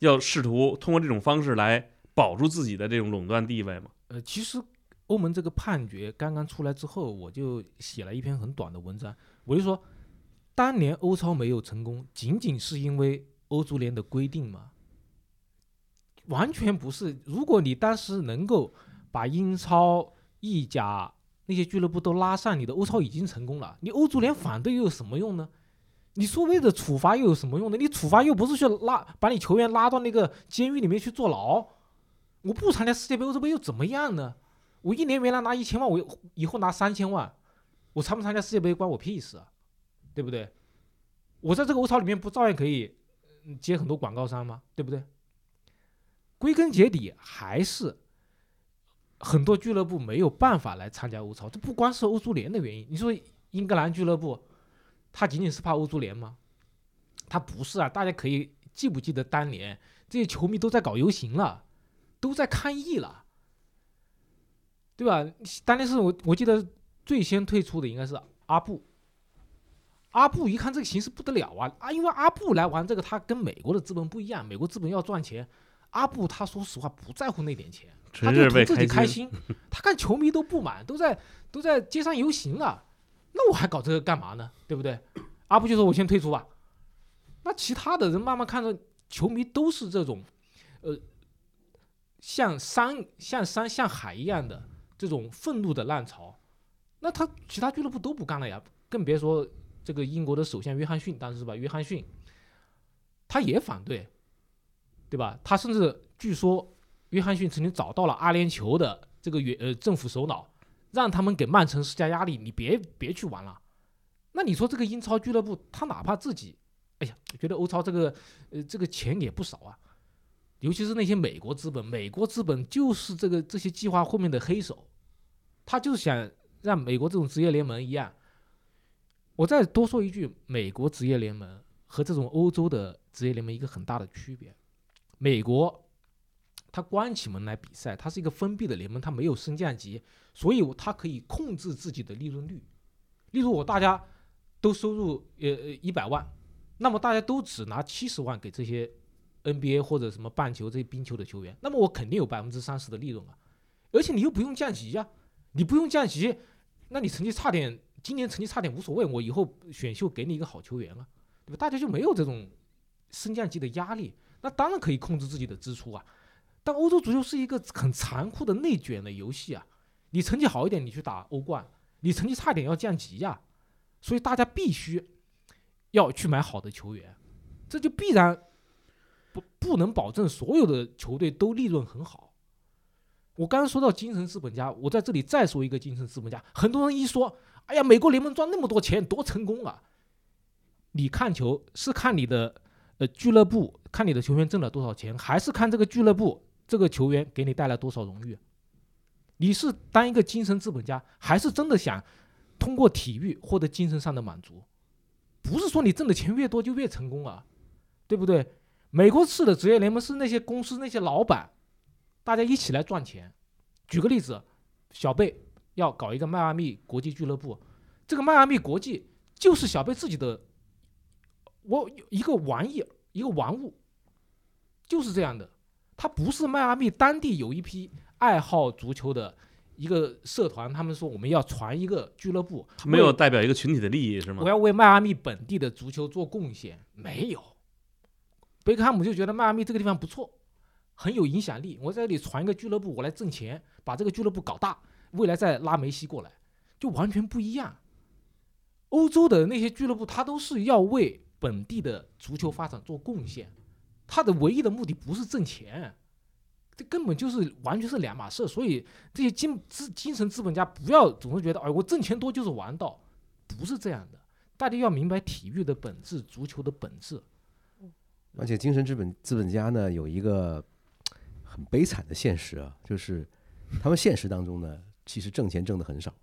要试图通过这种方式来保住自己的这种垄断地位嘛？呃，其实。欧盟这个判决刚刚出来之后，我就写了一篇很短的文章。我就说，当年欧超没有成功，仅仅是因为欧足联的规定吗？完全不是。如果你当时能够把英超、意甲那些俱乐部都拉上，你的欧超已经成功了。你欧足联反对又有什么用呢？你所谓的处罚又有什么用呢？你处罚又不是去拉把你球员拉到那个监狱里面去坐牢。我不参加世界杯、欧洲杯又怎么样呢？我一年原来拿一千万，我以后拿三千万，我参不参加世界杯关我屁事啊，对不对？我在这个欧超里面不照样可以接很多广告商吗？对不对？归根结底还是很多俱乐部没有办法来参加欧超，这不光是欧足联的原因。你说英格兰俱乐部，他仅仅是怕欧足联吗？他不是啊！大家可以记不记得当年这些球迷都在搞游行了，都在抗议了。对吧？当年是我我记得最先退出的应该是阿布。阿布一看这个形势不得了啊啊！因为阿布来玩这个，他跟美国的资本不一样，美国资本要赚钱，阿布他说实话不在乎那点钱，他就图自己开心。他看球迷都不满，都在都在街上游行了，那我还搞这个干嘛呢？对不对？阿布就说我先退出吧。那其他的人慢慢看着球迷都是这种，呃，像山像山像海一样的。这种愤怒的浪潮，那他其他俱乐部都不干了呀，更别说这个英国的首相约翰逊当时是吧？约翰逊他也反对，对吧？他甚至据说约翰逊曾经找到了阿联酋的这个原呃政府首脑，让他们给曼城施加压力，你别别去玩了。那你说这个英超俱乐部，他哪怕自己，哎呀，觉得欧超这个呃这个钱也不少啊。尤其是那些美国资本，美国资本就是这个这些计划后面的黑手，他就是想让美国这种职业联盟一样。我再多说一句，美国职业联盟和这种欧洲的职业联盟一个很大的区别，美国它关起门来比赛，它是一个封闭的联盟，它没有升降级，所以它可以控制自己的利润率。例如我大家都收入呃呃一百万，那么大家都只拿七十万给这些。NBA 或者什么棒球这些冰球的球员，那么我肯定有百分之三十的利润啊，而且你又不用降级呀，你不用降级，那你成绩差点，今年成绩差点无所谓，我以后选秀给你一个好球员啊，对吧？大家就没有这种升降级的压力，那当然可以控制自己的支出啊。但欧洲足球是一个很残酷的内卷的游戏啊，你成绩好一点，你去打欧冠，你成绩差点要降级呀，所以大家必须要去买好的球员，这就必然不。不能保证所有的球队都利润很好。我刚刚说到精神资本家，我在这里再说一个精神资本家。很多人一说，哎呀，美国联盟赚那么多钱，多成功啊！你看球是看你的呃俱乐部，看你的球员挣了多少钱，还是看这个俱乐部这个球员给你带来多少荣誉？你是当一个精神资本家，还是真的想通过体育获得精神上的满足？不是说你挣的钱越多就越成功啊，对不对？美国式的职业联盟是那些公司那些老板，大家一起来赚钱。举个例子，小贝要搞一个迈阿密国际俱乐部，这个迈阿密国际就是小贝自己的，我一个玩意儿，一个玩物，就是这样的。它不是迈阿密当地有一批爱好足球的一个社团，他们说我们要传一个俱乐部，没有代表一个群体的利益是吗我？要为迈阿密本地的足球做贡献，没有。贝克汉姆就觉得迈阿密这个地方不错，很有影响力，我在这里传一个俱乐部，我来挣钱，把这个俱乐部搞大，未来再拉梅西过来，就完全不一样。欧洲的那些俱乐部，他都是要为本地的足球发展做贡献，他的唯一的目的不是挣钱，这根本就是完全是两码事。所以这些精资精神资本家不要总是觉得，哎，我挣钱多就是王道，不是这样的。大家要明白体育的本质，足球的本质。而且精神资本资本家呢有一个很悲惨的现实啊，就是他们现实当中呢，其实挣钱挣的很少，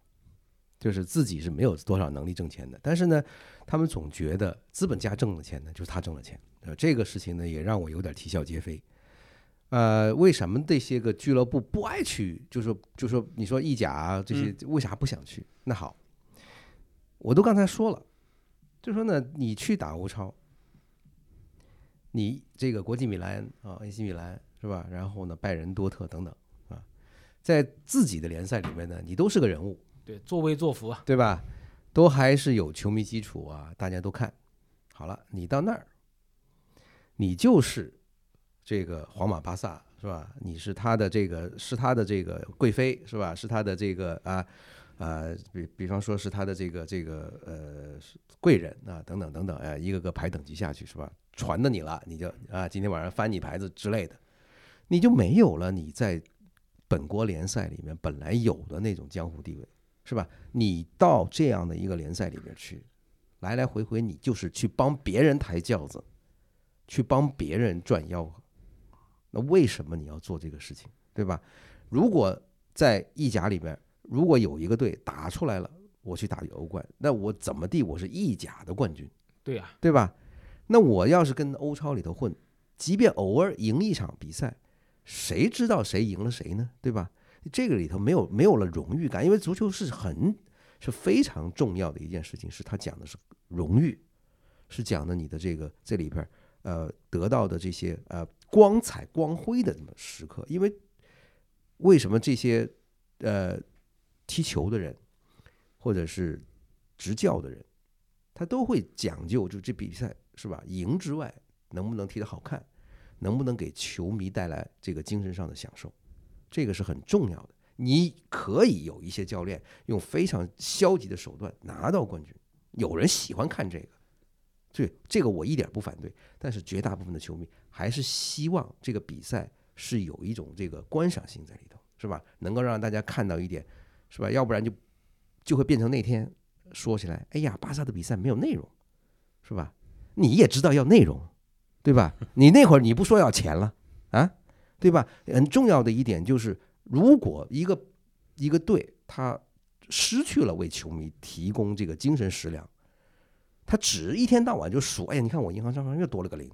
就是自己是没有多少能力挣钱的。但是呢，他们总觉得资本家挣了钱呢，就是他挣了钱。呃，这个事情呢，也让我有点啼笑皆非。呃，为什么这些个俱乐部不爱去？就说就说你说意甲啊这些，为啥不想去？那好，我都刚才说了，就说呢，你去打欧超，你这个国际米兰啊，AC 米兰是吧？然后呢，拜仁、多特等等啊，在自己的联赛里面呢，你都是个人物，对，作威作福啊。对吧？都还是有球迷基础啊，大家都看好了。你到那儿，你就是这个皇马、巴萨是吧？你是他的这个是他的这个贵妃是吧？是他的这个啊啊，比比方说是他的这个这个呃是贵人啊等等等等，哎，一个个排等级下去是吧？传的你了，你就啊今天晚上翻你牌子之类的，你就没有了你在本国联赛里面本来有的那种江湖地位。是吧？你到这样的一个联赛里面去，来来回回你就是去帮别人抬轿子，去帮别人赚吆喝。那为什么你要做这个事情，对吧？如果在意甲里面，如果有一个队打出来了，我去打欧冠，那我怎么地我是意甲的冠军，对啊，对吧？那我要是跟欧超里头混，即便偶尔赢一场比赛，谁知道谁赢了谁呢？对吧？这个里头没有没有了荣誉感，因为足球是很是非常重要的一件事情，是它讲的是荣誉，是讲的你的这个这里边呃得到的这些呃光彩光辉的这么时刻。因为为什么这些呃踢球的人或者是执教的人，他都会讲究就这比赛是吧？赢之外，能不能踢得好看，能不能给球迷带来这个精神上的享受。这个是很重要的。你可以有一些教练用非常消极的手段拿到冠军，有人喜欢看这个，对这个我一点不反对。但是绝大部分的球迷还是希望这个比赛是有一种这个观赏性在里头，是吧？能够让大家看到一点，是吧？要不然就就会变成那天说起来，哎呀，巴萨的比赛没有内容，是吧？你也知道要内容，对吧？你那会儿你不说要钱了啊？对吧？很重要的一点就是，如果一个一个队他失去了为球迷提供这个精神食粮，他只一天到晚就数，哎呀，你看我银行账上又多了个零，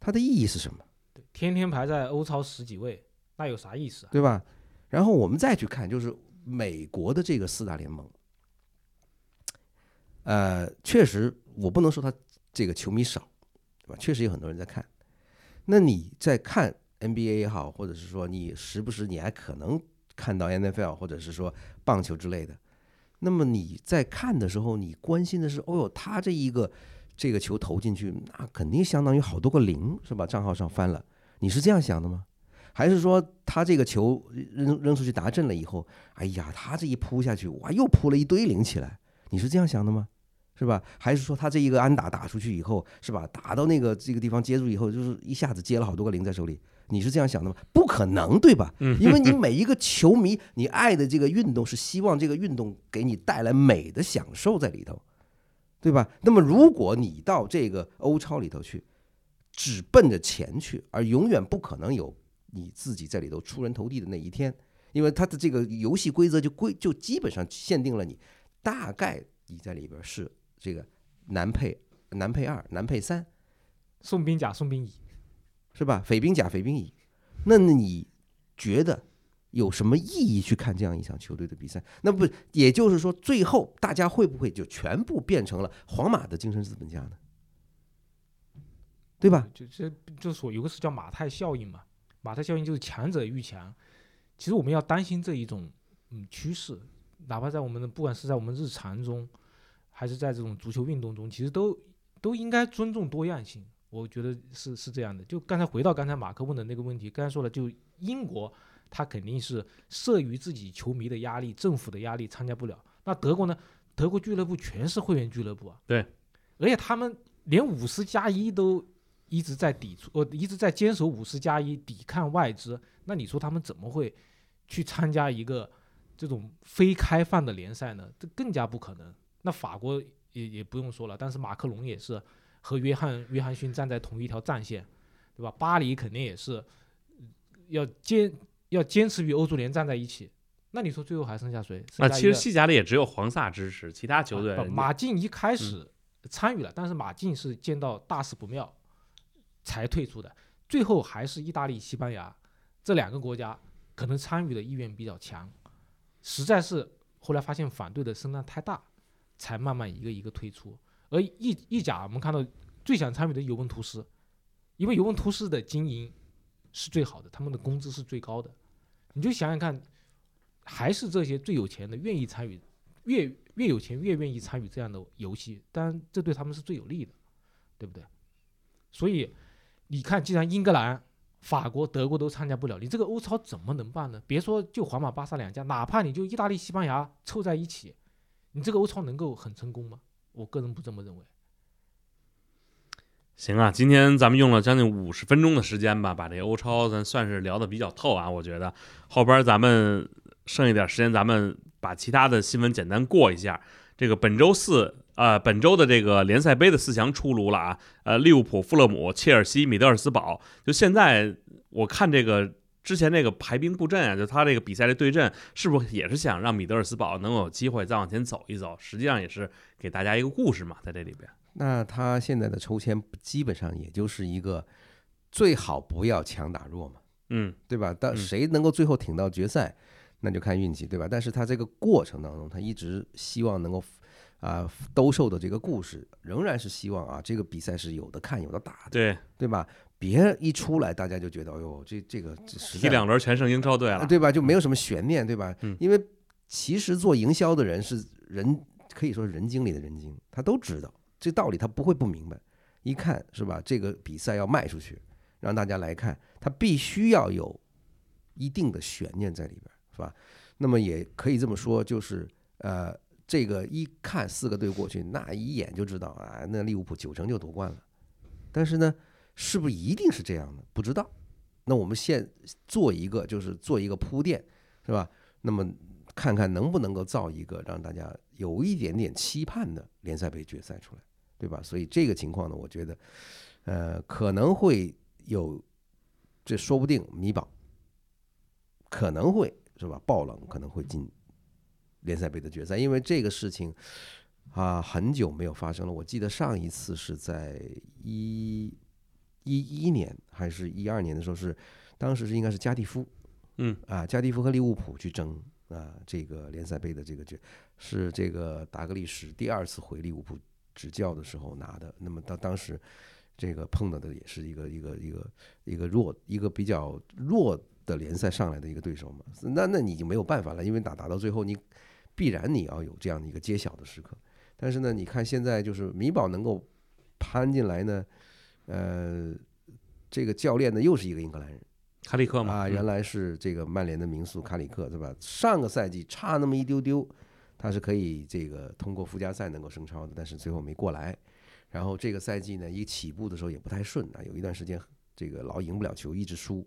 它的意义是什么？对，天天排在欧超十几位，那有啥意思啊？对吧？然后我们再去看，就是美国的这个四大联盟，呃，确实我不能说他这个球迷少，确实有很多人在看。那你在看 NBA 也好，或者是说你时不时你还可能看到 NFL 或者是说棒球之类的，那么你在看的时候，你关心的是，哦哟，他这一个这个球投进去，那肯定相当于好多个零是吧？账号上翻了，你是这样想的吗？还是说他这个球扔扔出去达阵了以后，哎呀，他这一扑下去，哇，又扑了一堆零起来，你是这样想的吗？是吧？还是说他这一个安打打出去以后，是吧？打到那个这个地方接住以后，就是一下子接了好多个零在手里，你是这样想的吗？不可能，对吧？因为你每一个球迷，你爱的这个运动是希望这个运动给你带来美的享受在里头，对吧？那么如果你到这个欧超里头去，只奔着钱去，而永远不可能有你自己在里头出人头地的那一天，因为它的这个游戏规则就规就基本上限定了你，大概你在里边是这个男配男配二男配三，宋兵甲，宋兵乙，是吧？匪兵甲，匪兵乙。那你觉得有什么意义去看这样一场球队的比赛？那不也就是说，最后大家会不会就全部变成了皇马的精神资本家呢？对吧？就这就说有个词叫马太效应嘛，马太效应就是强者愈强。其实我们要担心这一种嗯趋势，哪怕在我们的不管是在我们日常中，还是在这种足球运动中，其实都都应该尊重多样性。我觉得是是这样的。就刚才回到刚才马克问的那个问题，刚才说了，就英国他肯定是慑于自己球迷的压力、政府的压力参加不了。那德国呢？德国俱乐部全是会员俱乐部啊，对，而且他们连五十加一都。一直在抵触，呃，一直在坚守五十加一，抵抗外资。那你说他们怎么会去参加一个这种非开放的联赛呢？这更加不可能。那法国也也不用说了，但是马克龙也是和约翰约翰逊站在同一条战线，对吧？巴黎肯定也是要坚要坚持与欧足联站在一起。那你说最后还剩下谁？那其实西甲里也只有黄萨支持，其他球队马竞一开始参与了，但是马竞是见到大事不妙。才退出的，最后还是意大利、西班牙这两个国家可能参与的意愿比较强，实在是后来发现反对的声浪太大，才慢慢一个一个推出。而意意甲，我们看到最想参与的尤文图斯，因为尤文图斯的经营是最好的，他们的工资是最高的。你就想想看，还是这些最有钱的愿意参与，越越有钱越愿意参与这样的游戏，当然这对他们是最有利的，对不对？所以。你看，既然英格兰、法国、德国都参加不了，你这个欧超怎么能办呢？别说就皇马、巴萨两家，哪怕你就意大利、西班牙凑在一起，你这个欧超能够很成功吗？我个人不这么认为。行啊，今天咱们用了将近五十分钟的时间吧，把这欧超咱算是聊的比较透啊。我觉得后边咱们剩一点时间，咱们把其他的新闻简单过一下。这个本周四。呃，本周的这个联赛杯的四强出炉了啊！呃，利物浦、富勒姆、切尔西、米德尔斯堡。就现在我看这个之前那个排兵布阵啊，就他这个比赛的对阵，是不是也是想让米德尔斯堡能有机会再往前走一走？实际上也是给大家一个故事嘛，在这里边。那他现在的抽签基本上也就是一个最好不要强打弱嘛，嗯，对吧？但谁能够最后挺到决赛，那就看运气，对吧？但是他这个过程当中，他一直希望能够。啊，兜售的这个故事仍然是希望啊，这个比赛是有的看有的打的，对对吧？别一出来大家就觉得，哎呦，这这个一两轮全胜英超队了，对吧？就没有什么悬念，对吧？嗯，因为其实做营销的人是人，可以说是人精里的人精，他都知道这道理，他不会不明白。一看是吧，这个比赛要卖出去，让大家来看，他必须要有一定的悬念在里边，是吧？那么也可以这么说，就是呃。这个一看四个队过去，那一眼就知道啊，那利物浦九成就夺冠了。但是呢，是不是一定是这样的？不知道。那我们先做一个，就是做一个铺垫，是吧？那么看看能不能够造一个让大家有一点点期盼的联赛杯决赛出来，对吧？所以这个情况呢，我觉得，呃，可能会有，这说不定米堡可能会是吧？爆冷可能会进。联赛杯的决赛，因为这个事情啊，很久没有发生了。我记得上一次是在一一一年还是一二年的时候，是当时是应该是加蒂夫，嗯啊，加蒂夫和利物浦去争啊这个联赛杯的这个决，是这个达格利什第二次回利物浦执教的时候拿的。那么到当时这个碰到的也是一个一个一个一个弱一个比较弱的联赛上来的一个对手嘛。那那你就没有办法了，因为打打到最后你。必然你要有这样的一个揭晓的时刻，但是呢，你看现在就是米堡能够攀进来呢，呃，这个教练呢又是一个英格兰人，卡里克嘛，啊，原来是这个曼联的名宿卡里克，对吧？上个赛季差那么一丢丢，他是可以这个通过附加赛能够升超的，但是最后没过来。然后这个赛季呢，一起步的时候也不太顺啊，有一段时间这个老赢不了球，一直输。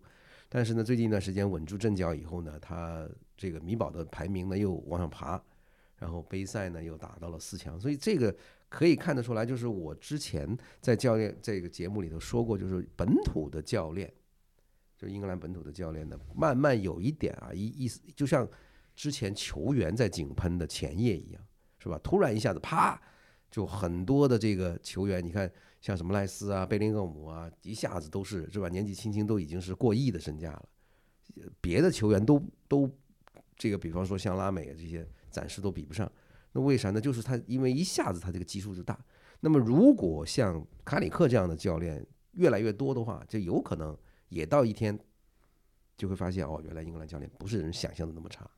但是呢，最近一段时间稳住阵脚以后呢，他这个米堡的排名呢又往上爬，然后杯赛呢又打到了四强，所以这个可以看得出来，就是我之前在教练这个节目里头说过，就是本土的教练，就英格兰本土的教练呢，慢慢有一点啊，意意思就像之前球员在井喷的前夜一样，是吧？突然一下子啪，就很多的这个球员，你看像什么赖斯啊、贝林厄姆啊，一下子都是是吧？年纪轻轻都已经是过亿的身价了。别的球员都都这个，比方说像拉美啊这些，暂时都比不上。那为啥呢？就是他因为一下子他这个基数就大。那么如果像卡里克这样的教练越来越多的话，就有可能也到一天就会发现哦，原来英格兰教练不是人想象的那么差。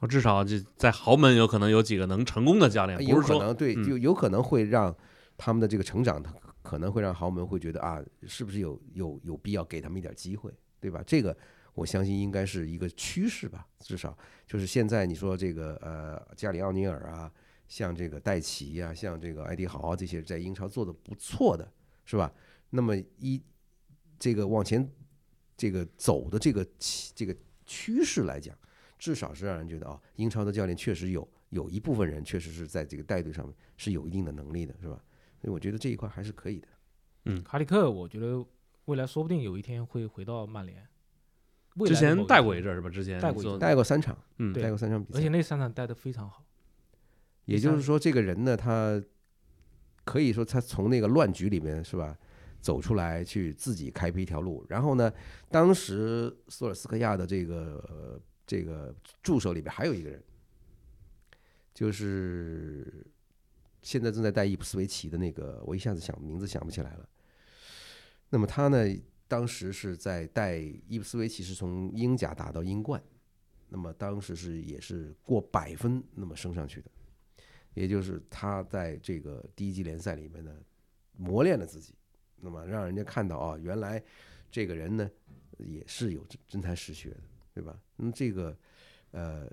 我至少就在豪门有可能有几个能成功的教练，有可能对，嗯就有可能会让他们的这个成长，他可能会让豪门会觉得啊，是不是有有有必要给他们一点机会，对吧？这个我相信应该是一个趋势吧，至少就是现在你说这个呃加里奥尼尔啊，像这个戴奇啊、像这个艾迪豪这些在英超做的不错的，是吧？那么一这个往前这个走的这个这个趋势来讲。至少是让人觉得啊、英超的教练确实有有一部分人确实是在这个带队上面是有一定的能力的，是吧？所以我觉得这一块还是可以的。卡里克，我觉得未来说不定有一天会回到曼联。未来之前带过一阵儿是吧？之前带过带过三场，嗯带过三场比赛而且赛，那三场带的非常好。也就是说，这个人呢，他可以说他从那个乱局里面是吧走出来，去自己开辟一条路。然后呢，当时索尔斯克亚的这个、呃这个助手里边还有一个人，就是现在正在带伊普斯维奇的那个，我一下子想名字想不起来了。那么他呢，当时是在带伊普斯维奇是从英甲打到英冠，那么当时是也是过百分那么升上去的，也就是他在这个第一级联赛里面呢磨练了自己，那么让人家看到啊，原来这个人呢也是有真真才实学的，对吧？那么这个呃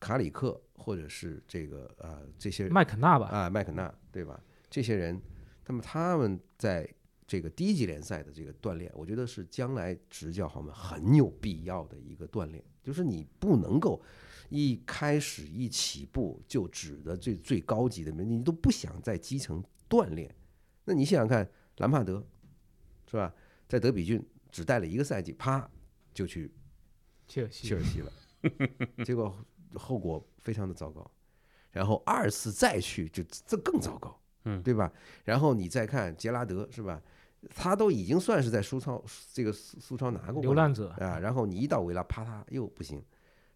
卡里克或者是这个呃这些麦肯纳吧，啊，麦肯纳，对吧？这些人，那么他们在这个低级联赛的这个锻炼，我觉得是将来执教豪门很有必要的一个锻炼。就是你不能够一开始一起步就指的最最高级的，你都不想在基层锻炼。那你想想看，兰帕德是吧，在德比郡只带了一个赛季，啪就去切尔西切尔西了，结果后果非常的糟糕。然后二次再去就这更糟糕，嗯对吧？然后你再看杰拉德是吧？他都已经算是在苏超这个苏苏超拿过冠流浪者，啊，然后你一到维拉，啪嗒又不行，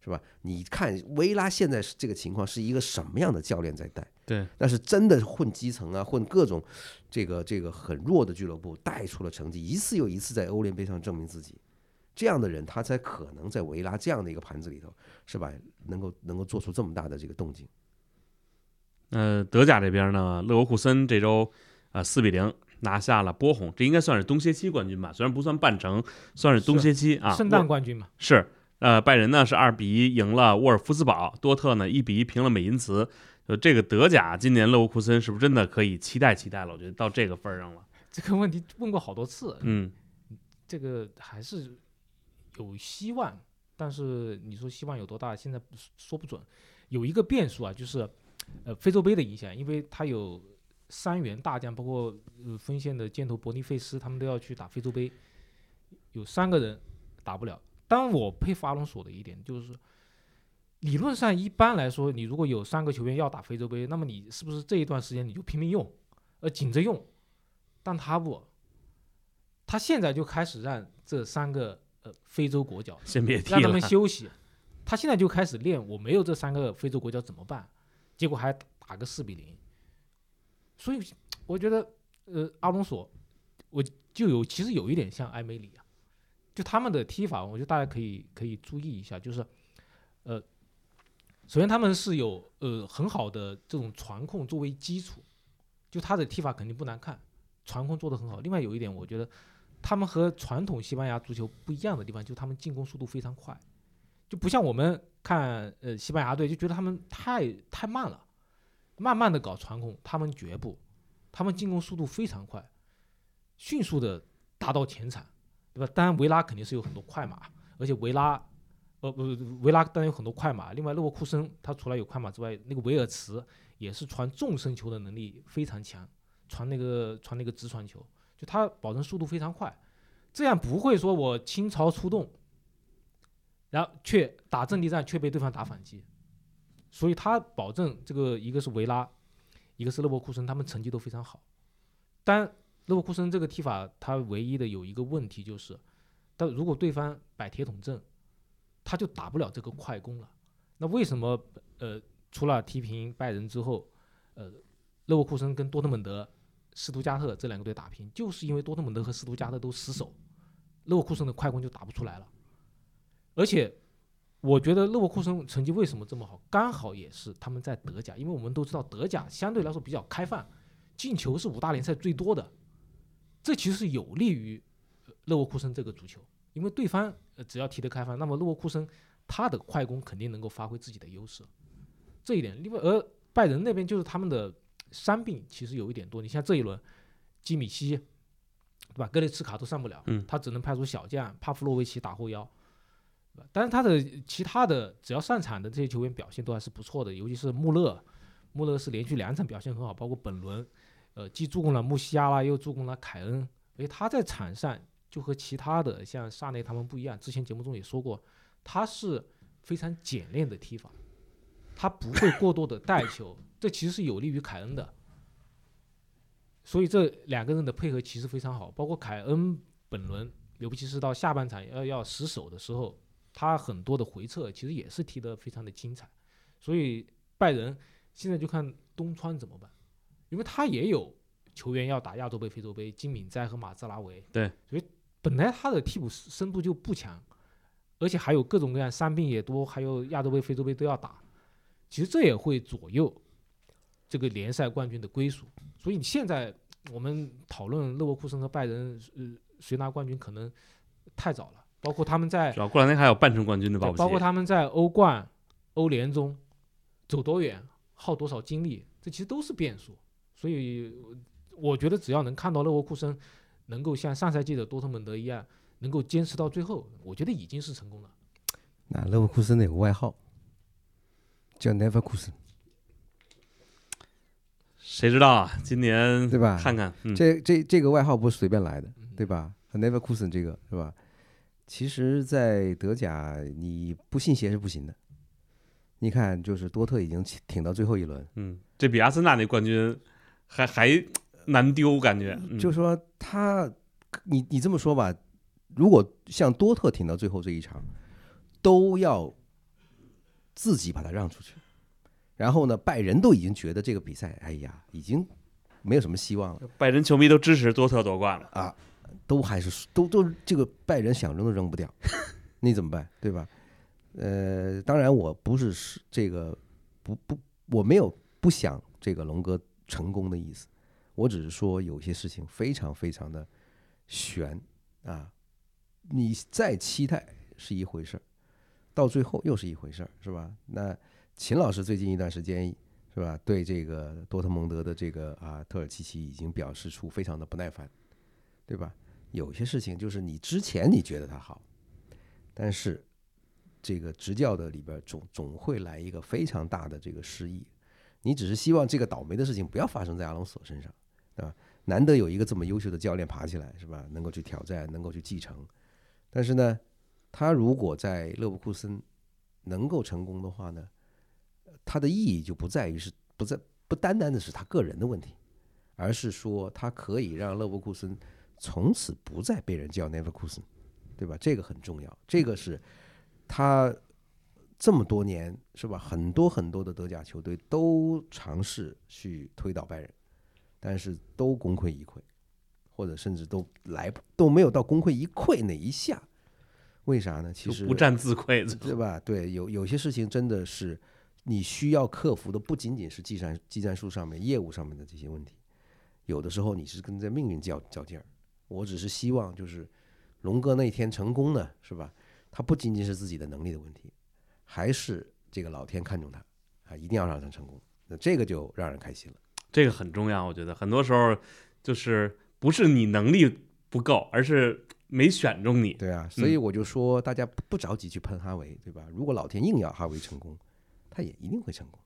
是吧？你看维拉现在是这个情况，是一个什么样的教练在带？对，那是真的混基层啊，混各种这个这个很弱的俱乐部，带出了成绩，一次又一次在欧联杯上证明自己。这样的人，他才可能在维拉这样的一个盘子里头，是吧？能够能够做出这么大的这个动静。呃，德甲这边呢，勒沃库森这周啊四比零拿下了波鸿，这应该算是东歇期冠军吧？虽然不算半程，算是东歇期啊。圣诞冠军嘛，是，呃，拜仁呢是二比一赢了沃尔夫斯堡，多特呢一比一平了美因茨。就这个德甲，今年勒沃库森是不是真的可以期待期待了？我觉得到这个份儿上了。这个问题问过好多次，嗯，这个还是有希望，但是你说希望有多大，现在说不准。有一个变数啊，就是呃非洲杯的影响，因为它有三员大将，包括呃锋线的箭头伯尼费斯，他们都要去打非洲杯，有三个人打不了。当然，我佩服阿隆索的一点就是，理论上一般来说，你如果有三个球员要打非洲杯，那么你是不是这一段时间你就拼命用，呃紧着用？但他不，他现在就开始让这三个呃非洲国脚先别提让他。们休息，他现在就开始练，我没有这三个非洲国脚怎么办？结果还打个四比零，所以我觉得呃阿隆索，我就有其实有一点像埃梅里啊，就他们的踢法，我觉得大家可以可以注意一下，就是呃，首先他们是有呃很好的这种传控作为基础，就他的踢法肯定不难看，传控做得很好。另外有一点，我觉得他们和传统西班牙足球不一样的地方，就他们进攻速度非常快，就不像我们看呃西班牙队就觉得他们太太慢了，慢慢的搞传控，他们绝不，他们进攻速度非常快，迅速的达到前场，对吧？当然维拉肯定是有很多快马，而且维拉。呃不，维拉当然有很多快马，另外勒沃库森他除了有快马之外，那个维尔茨也是传纵深球的能力非常强，传那个传那个直传球，就他保证速度非常快，这样不会说我倾巢出动，然后却打阵地战却被对方打反击，所以他保证这个一个是维拉，一个是勒沃库森，他们成绩都非常好。但勒沃库森这个踢法，他唯一的有一个问题就是，但如果对方摆铁桶阵，他就打不了这个快攻了。那为什么呃，除了踢平拜仁之后，呃，勒沃库森跟多特蒙德、斯图加特这两个队打平，就是因为多特蒙德和斯图加特都失守，勒沃库森的快攻就打不出来了。而且，我觉得勒沃库森成绩为什么这么好，刚好也是他们在德甲，因为我们都知道德甲相对来说比较开放，进球是五大联赛最多的，这其实是有利于呃勒沃库森这个足球，因为对方呃只要踢得开放，那么勒沃库森他的快攻肯定能够发挥自己的优势，这一点。另外，而拜仁那边就是他们的伤病其实有一点多，你像这一轮基米希，对吧？格雷茨卡都上不了，嗯他只能派出小将帕夫洛维奇打后腰。但是他的其他的只要上场的这些球员表现都还是不错的，尤其是穆勒，穆勒是连续两场表现很好，包括本轮，呃，既助攻了穆西亚拉，又助攻了凯恩，而且他在场上就和其他的像萨内他们不一样，之前节目中也说过，他是非常简练的踢法，他不会过多的带球，这其实是有利于凯恩的。所以这两个人的配合其实非常好，包括凯恩本轮，尤其是到下半场要要失手的时候，他很多的回撤其实也是踢得非常的精彩。所以拜仁现在就看东川怎么办，因为他也有球员要打亚洲杯、非洲杯，金敏哉和马兹拉维。对，所以本来他的替补深度就不强，而且还有各种各样伤病也多，还有亚洲杯、非洲杯都要打，其实这也会左右这个联赛冠军的归属。所以你现在我们讨论勒沃库森和拜仁，呃，谁拿冠军可能太早了。包括他们在主要过两天还有半程冠军的保不齐。包括他们在欧冠、欧联中走多远，耗多少精力，这其实都是变数。所以我觉得只要能看到勒沃库森能够像上赛季的多特蒙德一样，能够坚持到最后，我觉得已经是成功了。那勒沃库森有个外号叫 Never 库森，谁知道啊？今年对吧看看，嗯，这这这个外号不是随便来的，嗯对吧？Never 库森这个是吧？其实，在德甲你不信邪是不行的。你看，就是多特已经挺挺到最后一轮，嗯，这比阿森纳那冠军还还难丢，感觉。嗯、就说他，你你这么说吧，如果像多特挺到最后这一场，都要自己把他让出去，然后呢，拜仁都已经觉得这个比赛，哎呀，已经没有什么希望了拜仁球迷都支持多特夺冠了。啊，都还是都都这个拜仁想扔都扔不掉，你怎么办？对吧？呃，当然我不是是这个不不，我没有不想这个龙哥成功的意思，我只是说有些事情非常非常的悬啊，你再期待是一回事儿，到最后又是一回事儿，是吧？那秦老师最近一段时间是吧，对这个多特蒙德的这个啊特尔齐奇已经表示出非常的不耐烦，对吧？有些事情就是你之前你觉得他好，但是这个执教的里边总总会来一个非常大的这个失意。你只是希望这个倒霉的事情不要发生在阿隆索身上，对吧？难得有一个这么优秀的教练爬起来，是吧？能够去挑战，能够去继承。但是呢，他如果在勒沃库森能够成功的话呢，他的意义就不在于是不在不单单的是他个人的问题，而是说他可以让勒沃库森从此不再被人叫 Neverkusen，对吧？这个很重要，这个是他这么多年是吧？很多很多的德甲球队都尝试去推倒拜仁，但是都功亏一篑，或者甚至都来都没有到功亏一篑那一下。为啥呢？其实不战自溃，对吧？对，有有些事情真的是你需要克服的，不仅仅是技战技战术上面、业务上面的这些问题，有的时候你是跟在命运较较劲儿。我只是希望就是龙哥那一天成功呢，是吧？他不仅仅是自己的能力的问题，还是这个老天看中他啊，一定要让他成功。那这个就让人开心了。这个很重要。我觉得很多时候就是不是你能力不够，而是没选中你。对啊，所以我就说大家不不着急去喷哈维，对吧？如果老天硬要哈维成功，他也一定会成功。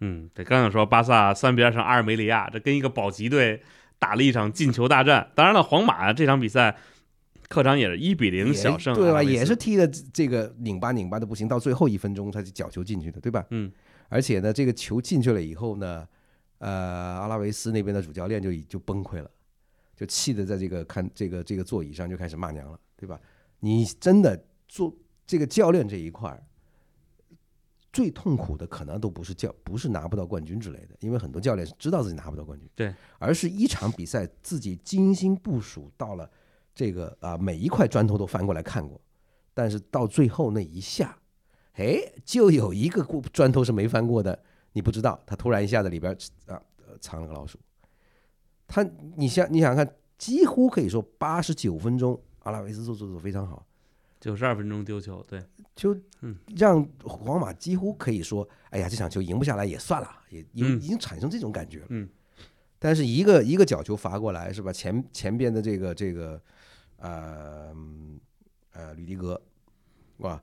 嗯，对，刚想说巴萨三比二胜阿尔梅里亚，这跟一个保级队打了一场进球大战。当然了，皇马这场比赛客场也是一比零小胜对吧？也是踢的这个拧巴拧巴的不行，到最后一分钟他就角球进去的，对吧？嗯，而且呢，这个球进去了以后呢，呃，阿拉维斯那边的主教练就已就崩溃了，就气得在这个看这个这个座椅上就开始骂娘了，对吧？你真的做这个教练这一块儿，最痛苦的可能都不是教不是拿不到冠军之类的，因为很多教练是知道自己拿不到冠军，对，而是一场比赛自己精心部署到了这个啊每一块砖头都翻过来看过，但是到最后那一下，哎，就有一个过砖头是没翻过的。你不知道，他突然一下子里边啊藏了个老鼠。他，你想，你想看，几乎可以说八十九分钟，阿拉维斯做做的非常好，九十二分钟丢球，对，就嗯让皇马几乎可以说，哎呀，这场球赢不下来也算了，也有嗯已经产生这种感觉了。嗯，但是一个一个角球罚过来是吧？前前边的这个这个呃嗯呃吕迪格，哇，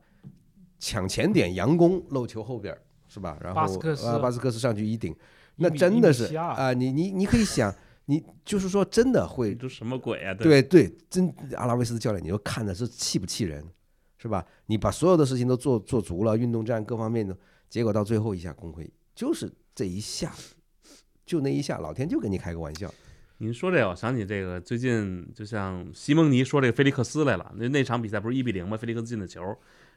抢前点佯攻漏球后边儿是吧？然后巴斯克斯啊巴斯克斯上去一顶，那真的是啊、你你你可以想，你就是说真的会都什么鬼啊？对对，真阿拉维斯的教练，你说看的是气不气人，是吧？你把所有的事情都做做足了，运动战各方面的，结果到最后一下功亏，就是这一下，就那一下，老天就跟你开个玩笑。您说这个，我想起这个最近就像西蒙尼说这个菲利克斯来了，那那场比赛不是一比零吗？菲利克斯进的球，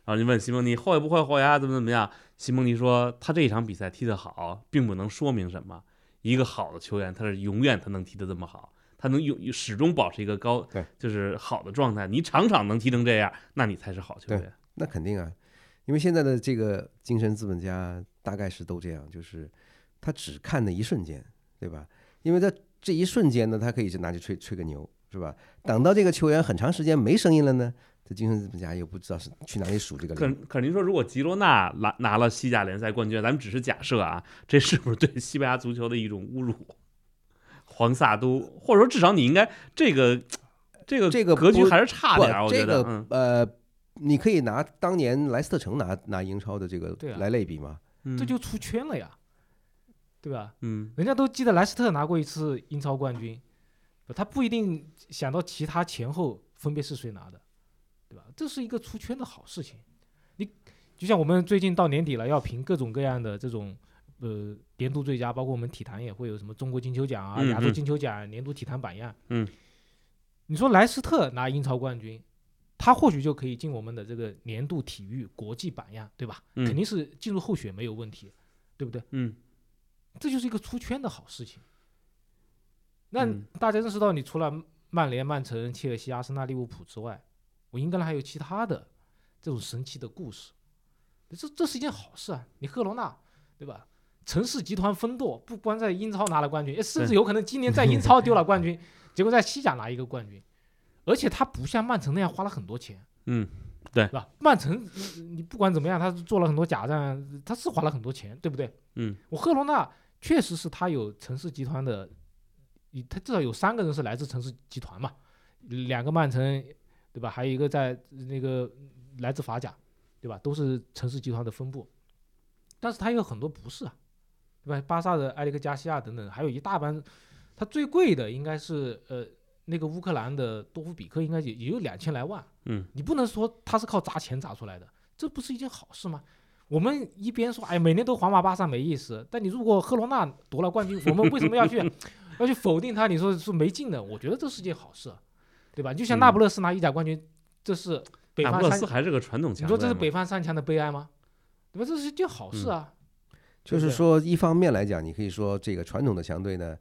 然后你问西蒙尼后悔不后悔啊？怎么怎么样？西蒙尼说他这一场比赛踢得好，并不能说明什么。一个好的球员，他是永远他能踢得这么好，他能永始终保持一个高对，就是好的状态。你场场能踢成这样，那你才是好球员。那肯定啊，因为现在的这个精神资本家大概是都这样，就是他只看那一瞬间，对吧？因为在这一瞬间呢，他可以就拿去吹吹个牛，是吧？等到这个球员很长时间没声音了呢，这精神资本家又不知道是去哪里数这个可零。可是您说，如果吉罗纳拿拿了西甲联赛冠军，咱们只是假设啊，这是不是对西班牙足球的一种侮辱？黄萨都，或者说至少你应该这个这个这个格局还是差不点儿，我这觉得，个嗯呃，你可以拿当年莱斯特城拿拿英超的这个来类比吗？嗯，这就出圈了呀，对吧？嗯人家都记得莱斯特拿过一次英超冠军，他不一定想到其他前后分别是谁拿的，对吧？这是一个出圈的好事情。你就像我们最近到年底了，要评各种各样的这种呃年度最佳，包括我们体坛也会有什么中国金球奖啊、嗯亚洲嗯金球奖、年度体坛榜样。嗯，你说莱斯特拿英超冠军，他或许就可以进我们的这个年度体育国际榜样，对吧？嗯肯定是进入候选没有问题，对不对？嗯这就是一个出圈的好事情。那嗯大家认识到，你除了曼联、曼城、切尔西、阿森纳、利物浦之外，我英格兰还有其他的这种神奇的故事，这这是一件好事啊！你赫罗纳，对吧？城市集团分舵，不光在英超拿了冠军，甚至有可能今年在英超丢了冠军，结果在西甲拿一个冠军，而且他不像曼城那样花了很多钱，嗯，对吧？曼城你你不管怎么样，他做了很多假账，他是花了很多钱，对不对？嗯，我赫罗纳确实是他有城市集团的，你他至少有三个人是来自城市集团嘛，两个曼城，对吧？还有一个在那个来自法甲，对吧？都是城市集团的分部，但是他有很多不是啊，对吧？巴萨的埃里克加西亚等等，还有一大班，他最贵的应该是呃那个乌克兰的多夫比克，应该也也有两千来万，嗯，你不能说他是靠砸钱砸出来的，这不是一件好事吗？我们一边说，哎，每年都皇马、巴萨没意思，但你如果赫罗纳夺了冠军，我们为什么要去 要去否定他？你说是没劲的，我觉得这是件好事，对吧？就像那不勒斯拿意甲冠军，这是北那不勒方三斯还是个传统强队嘛。你说这是北方三强的悲哀吗？对吧？这是一件好事啊。就是对不对说，一方面来讲，你可以说这个传统的强队呢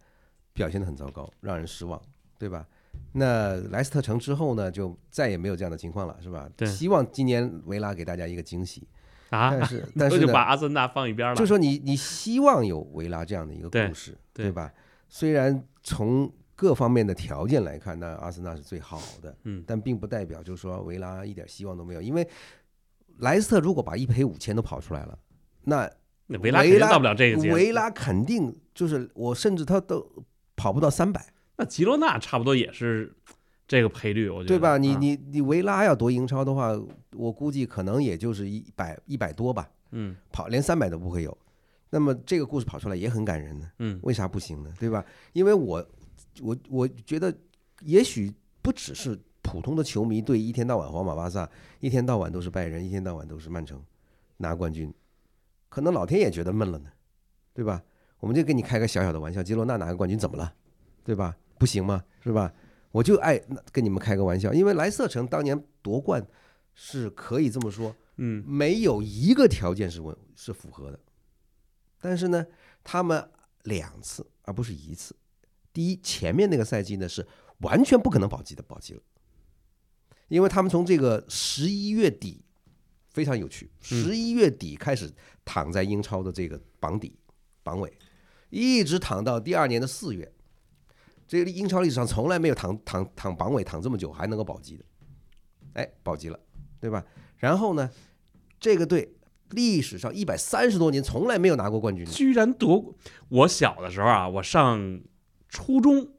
表现得很糟糕，让人失望，对吧？那莱斯特城之后呢，就再也没有这样的情况了，是吧？对希望今年维拉给大家一个惊喜，啊，但是 但是就呢，把阿森纳放一边了。就说你你希望有维拉这样的一个对故事，对对吧？虽然从各方面的条件来看，那阿森纳是最好的，嗯但并不代表就是说维拉一点希望都没有，因为莱斯特如果把一赔五千都跑出来了，那那维拉肯定到不了这个。维拉肯定就是我，甚至他都跑不到三百，那吉罗纳差不多也是这个赔率，我觉得对吧？你啊你你维拉要夺英超的话，我估计可能也就是一百一百多吧，嗯跑连三百都不会有。那么这个故事跑出来也很感人呢，嗯为啥不行呢？对吧？因为我我我觉得，也许不只是普通的球迷对一天到晚皇马、巴萨，一天到晚都是拜仁，一天到晚都是曼城拿冠军，可能老天也觉得闷了呢，对吧？我们就给你开个小小的玩笑，吉罗纳拿个冠军怎么了，对吧？不行吗？是吧？我就爱跟你们开个玩笑，因为莱斯特城当年夺冠是可以这么说，嗯没有一个条件是问是符合的，但是呢，他们两次而不是一次。第一，前面那个赛季呢是完全不可能保级的，保级了，因为他们从这个十一月底非常有趣，十一月底开始躺在英超的这个榜底榜尾，一直躺到第二年的四月。这个英超历史上从来没有躺躺躺榜尾躺这么久还能够保级的，哎，保级了，对吧？然后呢，这个队历史上一百三十多年从来没有拿过冠军，居然夺！我小的时候啊，我上初中，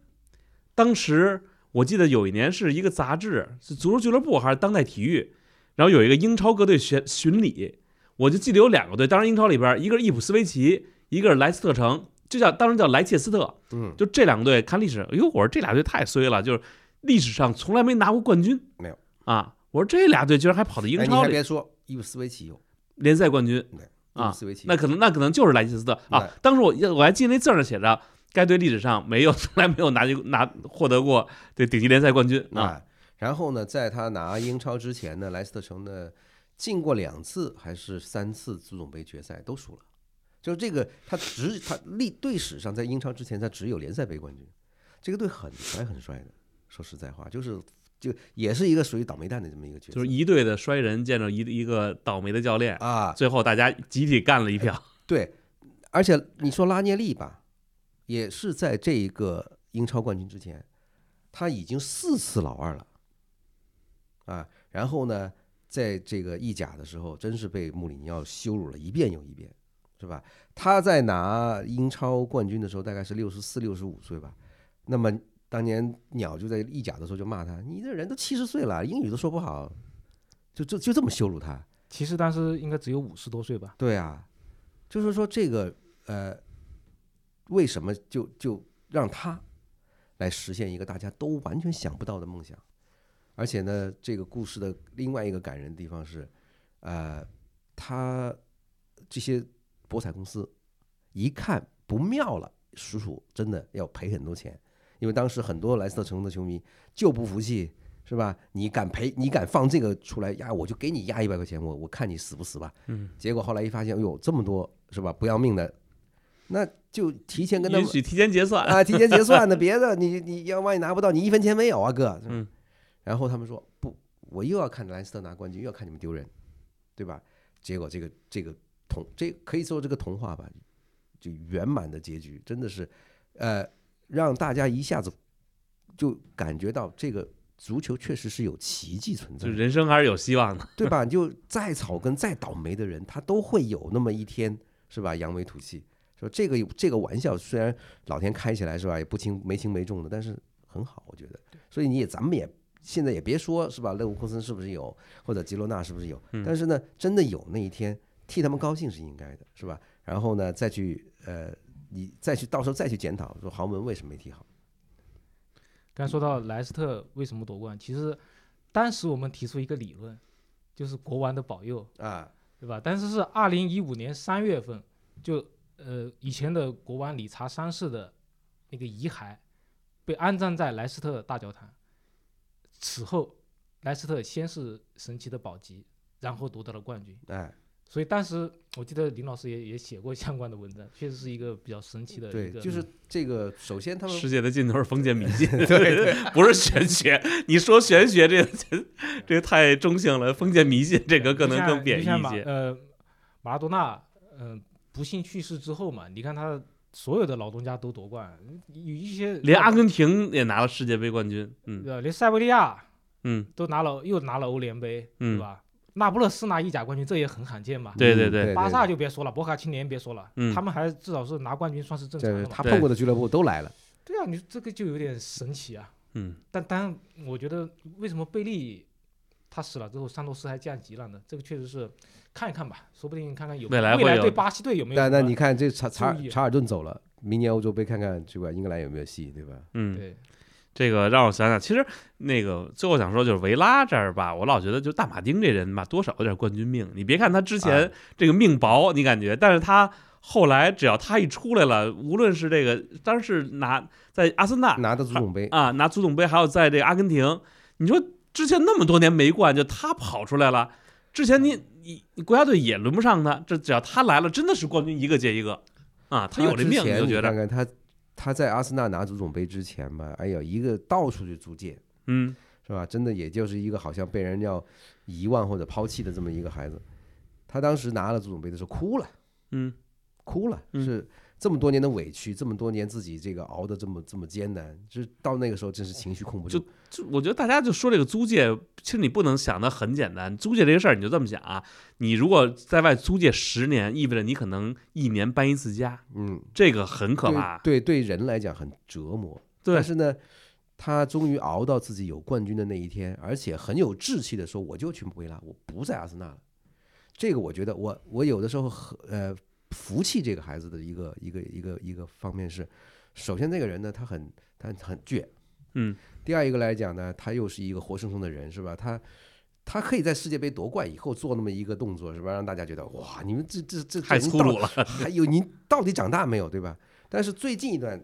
当时我记得有一年是一个杂志，是足球俱乐部还是当代体育，然后有一个英超各队巡巡礼，我就记得有两个队，当然英超里边一个是伊普斯维奇，一个是莱斯特城，就叫当时叫莱切斯特，嗯，就这两个队看历史，哎呦，我说这俩队太衰了，就是历史上从来没拿过冠军，没有。啊，我说这俩队居然还跑到英哎，你超里还别说，伊普斯维奇有，联赛冠军，伊啊那可能那可能就是莱切斯特。啊。当时我我还记得那字儿上写着，该队历史上没有从来没有拿拿获得过对顶级联赛冠军啊。啊。然后呢，在他拿英超之前呢，莱斯特城呢进过两次还是三次足总杯决赛都输了。就这个，他只他历队史上在英超之前，他只有联赛杯冠军。这个队很帅很帅的，说实在话，就是就也是一个属于倒霉蛋的这么一个角色，就是一队的衰人见着一一个倒霉的教练，啊，最后大家集体干了一票。对，而且你说拉涅利吧，也是在这一个英超冠军之前，他已经四次老二了，啊，然后呢，在这个意甲的时候，真是被穆里尼奥羞辱了一遍又一遍，是吧？他在拿英超冠军的时候，大概是六十四、六十五岁吧。那么当年鸟就在意甲的时候就骂他：“你这人都七十岁了，英语都说不好，就就就这么羞辱他。”其实当时应该只有五十多岁吧。对啊，就是说这个呃，为什么就就让他来实现一个大家都完全想不到的梦想？而且呢，这个故事的另外一个感人的地方是，呃，他这些博彩公司一看不妙了，叔叔真的要赔很多钱，因为当时很多莱斯特城的球迷就不服气。是吧？你敢赔？你敢放这个出来压？我就给你压一百块钱，我我看你死不死吧。嗯，结果后来一发现，哎呦，这么多是吧？不要命的，那就提前跟他们允许提前结算。啊，提前结算的，别的你你要万一拿不到，你一分钱没有啊，哥。嗯。然后他们说不，我又要看莱斯特拿冠军，又要看你们丢人，对吧？结果这个这个童这可以说这个童话吧，就圆满的结局，真的是，呃，让大家一下子就感觉到这个足球确实是有奇迹存在就。人生还是有希望的。对吧？就再草根、再倒霉的人，他都会有那么一天，是吧？扬眉吐气。说这个这个玩笑，虽然老天开起来是吧，也不轻没轻没重的，但是很好，我觉得。所以你也咱们也现在也别说是吧，勒沃库森是不是有，或者吉罗纳是不是有？但是呢，真的有那一天，替他们高兴是应该的，是吧？然后呢，再去呃，你再去到时候再去检讨，说豪门为什么没踢好？刚才说到莱斯特为什么夺冠，其实当时我们提出一个理论，就是国王的保佑，啊，对吧？但是是二零一五年三月份，就呃以前的国王理查三世的那个遗骸被安葬在莱斯特大教堂。此后，莱斯特先是神奇的保级，然后夺得了冠军。哎，所以当时我记得林老师也也写过相关的文章，确实是一个比较神奇的一对，个，就是这个，首先他们世界的尽头是封建迷信，对对，不是玄学。你说玄学这个这个太中性了，封建迷信这个可能更贬义你像一些。呃，马拉多纳，嗯、不幸去世之后嘛，你看他所有的老东家都夺冠，有一些连阿根廷也拿了世界杯冠军，嗯。呃连塞维利亚嗯，都拿了，又拿了欧联杯，嗯。对吧？那不勒斯拿意甲冠军，这也很罕见嘛。对对对。巴萨就别说了，博卡青年别说了，嗯。他们还至少是拿冠军算是正常的他碰过的俱乐部都来了。对啊，你这个就有点神奇啊。嗯，但当然，我觉得为什么贝利他死了之后，桑托斯还降级了呢？这个确实是看一看吧，说不定看看有未来未来对巴西队有没有？那那你看这查查查尔顿走了，明年欧洲杯看看这个英格兰有没有戏，对吧？嗯，对，这个让我想想，其实那个最后想说就是维拉这儿吧，我老觉得就大马丁这人吧，多少有点冠军命。你别看他之前哎这个命薄，你感觉，但是他后来只要他一出来了，无论是这个当时拿在阿森纳拿的足总杯，啊拿足总杯，还有在这个阿根廷，你说之前那么多年没冠，就他跑出来了。之前你你你国家队也轮不上他，这只要他来了，真的是冠军一个接一个啊！他有这命，就觉得看看他他在阿森纳拿足总杯之前吧，哎呀，一个到处去租借，嗯是吧？真的也就是一个好像被人要遗忘或者抛弃的这么一个孩子。他当时拿了足总杯的时候哭了，嗯哭了，嗯是这么多年的委屈，这么多年自己这个熬的这么这么艰难，就是到那个时候真是情绪控不住。就我觉得大家就说这个租借，其实你不能想的很简单。租借这个事儿，你就这么想啊，你如果在外租借十年，意味着你可能一年搬一次家，嗯，这个很可怕。对对，对人来讲很折磨。对但是呢，他终于熬到自己有冠军的那一天，而且很有志气的说：“我就去维拉，我不在阿森纳了。”这个我觉得我我有的时候很呃服气这个孩子的一个一个一个一个方面是，首先这个人呢他很他很倔，嗯，第二一个来讲呢，他又是一个活生生的人，是吧？他他可以在世界杯夺冠以后做那么一个动作，是吧？让大家觉得哇，你们这这这太粗鲁了。还有你到底长大没有，对吧？但是最近一段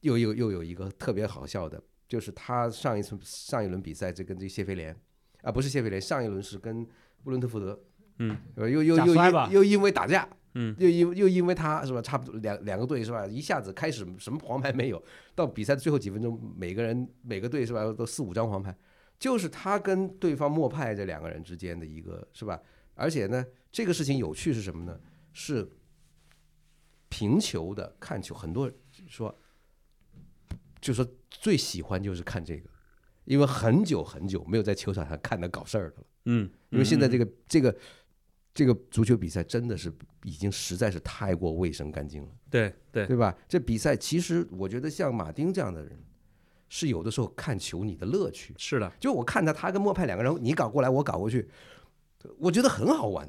又又又有一个特别好笑的，就是他上一次上一轮比赛，这跟这谢菲联啊，不是谢菲联，上一轮是跟布伦特福德，嗯，呃，又又又又因为打架，嗯，又因又因为他是吧，差不多两两个队是吧，一下子开始什么黄牌没有，到比赛的最后几分钟，每个人每个队是吧，都四五张黄牌，就是他跟对方莫派这两个人之间的一个是吧？而且呢，这个事情有趣是什么呢？是平球的看球，很多人说，就说最喜欢就是看这个，因为很久很久没有在球场上看他搞事儿的了。嗯，因为现在这个个这个这个足球比赛真的是已经实在是太过卫生干净了，对对对吧？这比赛其实我觉得像马丁这样的人，是有的时候看球你的乐趣。是的，就我看到，他跟莫派两个人，你搞过来，我搞过去，我觉得很好玩。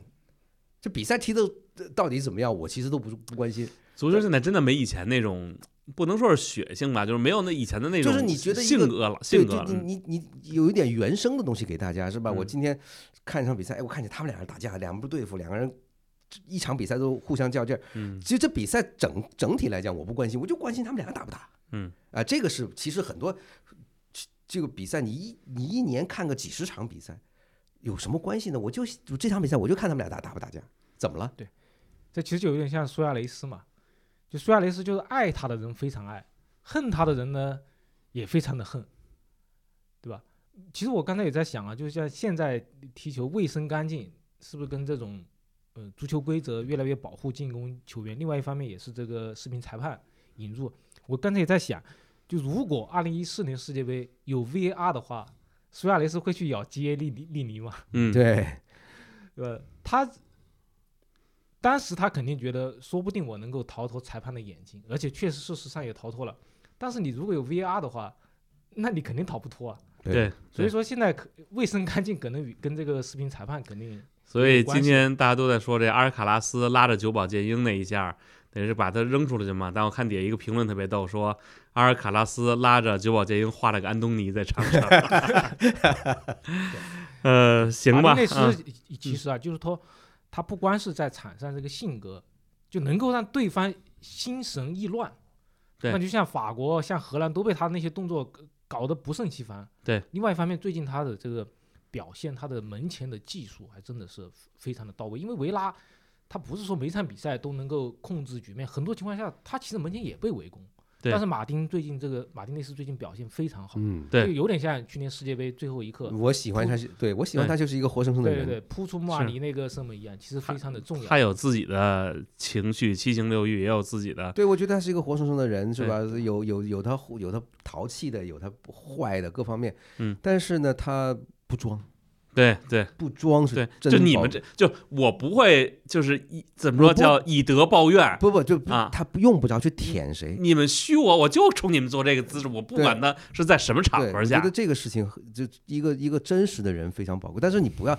这比赛踢的到底怎么样，我其实都不不关心。足球现在真的没以前那种，不能说是血性吧，就是没有那以前的那种，就是你觉得一个性格了，性格了，就你你你有一点原生的东西给大家是吧？嗯我今天看一场比赛，哎，我看见他们俩人打架，两不对付，两个人一场比赛都互相较劲儿。嗯其实这比赛整整体来讲，我不关心，我就关心他们两个打不打。嗯啊，这个是其实很多这个比赛，你一你一年看个几十场比赛，有什么关系呢？我就就这场比赛，我就看他们俩打打不打架，怎么了？对这其实就有点像苏亚雷斯嘛，就苏亚雷斯就是爱他的人非常爱，恨他的人呢也非常的恨，对吧？其实我刚才也在想啊，就是像现在踢球卫生干净，是不是跟这种呃足球规则越来越保护进攻球员？另外一方面也是这个视频裁判引入。我刚才也在想，就如果二零一四年世界杯有 VAR 的话，苏亚雷斯会去咬基耶利尼利尼吗？嗯，对，呃，他当时他肯定觉得，说不定我能够逃脱裁判的眼睛，而且确实事实上也逃脱了。但是你如果有 VAR 的话，那你肯定逃不脱啊。对，所以说现在可卫生干净可能与跟这个视频裁判肯定所以今天大家都在说这阿尔卡拉斯拉着久保建英那一下，等于是把他扔出去嘛。但我看底下一个评论特别逗，说阿尔卡拉斯拉着久保建英画了个安东尼在场上。呃，行吧，其实啊，就是说他不光是在场上这个性格，就能够让对方心神意乱。对那就像法国、像荷兰都被他那些动作搞得不胜其烦。对，另外一方面，最近他的这个表现，他的门前的技术还真的是非常的到位。因为维拉他不是说每场比赛都能够控制局面，很多情况下他其实门前也被围攻。对但是马丁最近这个马丁内斯最近表现非常好，嗯，对就有点像去年世界杯最后一刻，我喜欢他是，对我喜欢他就是一个活生生的人。对对对，扑出穆阿尼那个射门一样，其实非常的重要。他有自己的情绪，七情六欲，也有自己的。对，我觉得他是一个活生生的人，是吧？有有有他有他淘气的，有他坏的各方面。嗯，但是呢，他不装，对对不装是对，真就你们这就我不会就是以怎么说叫以德报怨。不不就不啊他不用不着去舔谁。你们虚我，我就冲你们做这个姿势，我不管他是在什么场，合下我觉得。这个事情就一个一个真实的人非常宝贵，但是你不要，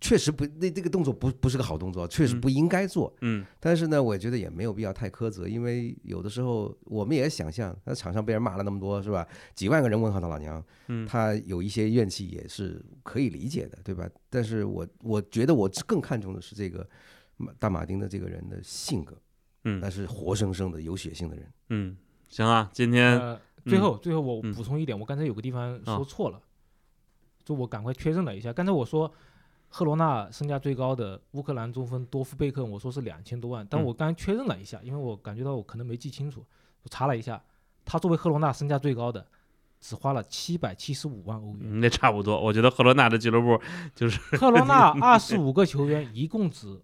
确实不那这个动作不不是个好动作，确实嗯不应该做。嗯，但是呢，我觉得也没有必要太苛责，因为有的时候我们也想象，他场上被人骂了那么多，是吧？几万个人问候他老娘，嗯他有一些怨气也是可以理解的，对吧？但是我我觉得我更看重的是这个马大马丁的这个人的性格，嗯那是活生生的有血性的人。嗯，行啊，今天呃，最后最后我嗯补充一点，我刚才有个地方啊说错了，就我赶快确认了一下，刚才我说。赫罗纳身价最高的乌克兰中锋多夫贝克，我说是两千多万，但嗯我刚才确认了一下，因为我感觉到我可能没记清楚，我查了一下，他作为赫罗纳身价最高的，只花了七百七十五万欧元。嗯那差不多，我觉得赫罗纳的俱乐部就是 赫罗纳 二十五个球员一共只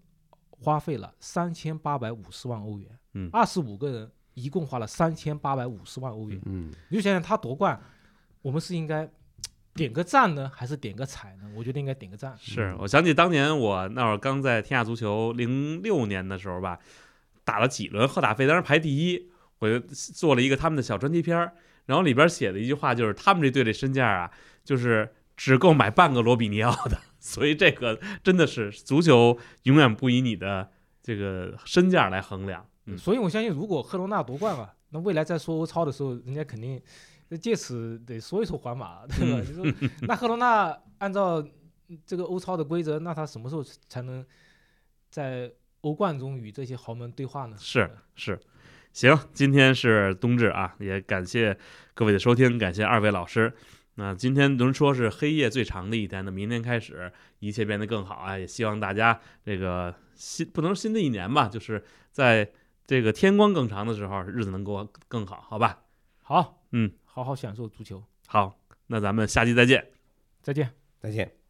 花费了三千八百五十万欧元，嗯二十五个人一共花了三千八百五十万欧元。嗯，你就想想他夺冠，我们是应该点个赞呢，还是点个彩呢？我觉得应该点个赞。是我想起当年我那会儿刚在天下足球零六年的时候吧，打了几轮赫塔费，当时排第一，我就做了一个他们的小专题片儿，然后里边写的一句话就是他们这队这身价啊，就是只够买半个罗比尼奥的，所以这个真的是足球永远不以你的这个身价来衡量。嗯所以我相信，如果赫罗纳夺冠了，那未来在说欧超的时候，人家肯定借此得说一说皇马，对吧？就说 那赫罗纳按照这个欧超的规则，那他什么时候才能在欧冠中与这些豪门对话呢？是是，行，今天是冬至啊，也感谢各位的收听，感谢二位老师。那今天能说是黑夜最长的一天，那明天开始一切变得更好啊！也希望大家这个新不能说新的一年吧，就是在这个天光更长的时候，日子能过更好，好吧？好，嗯，好好享受足球，好，那咱们下期再见。再见。再见。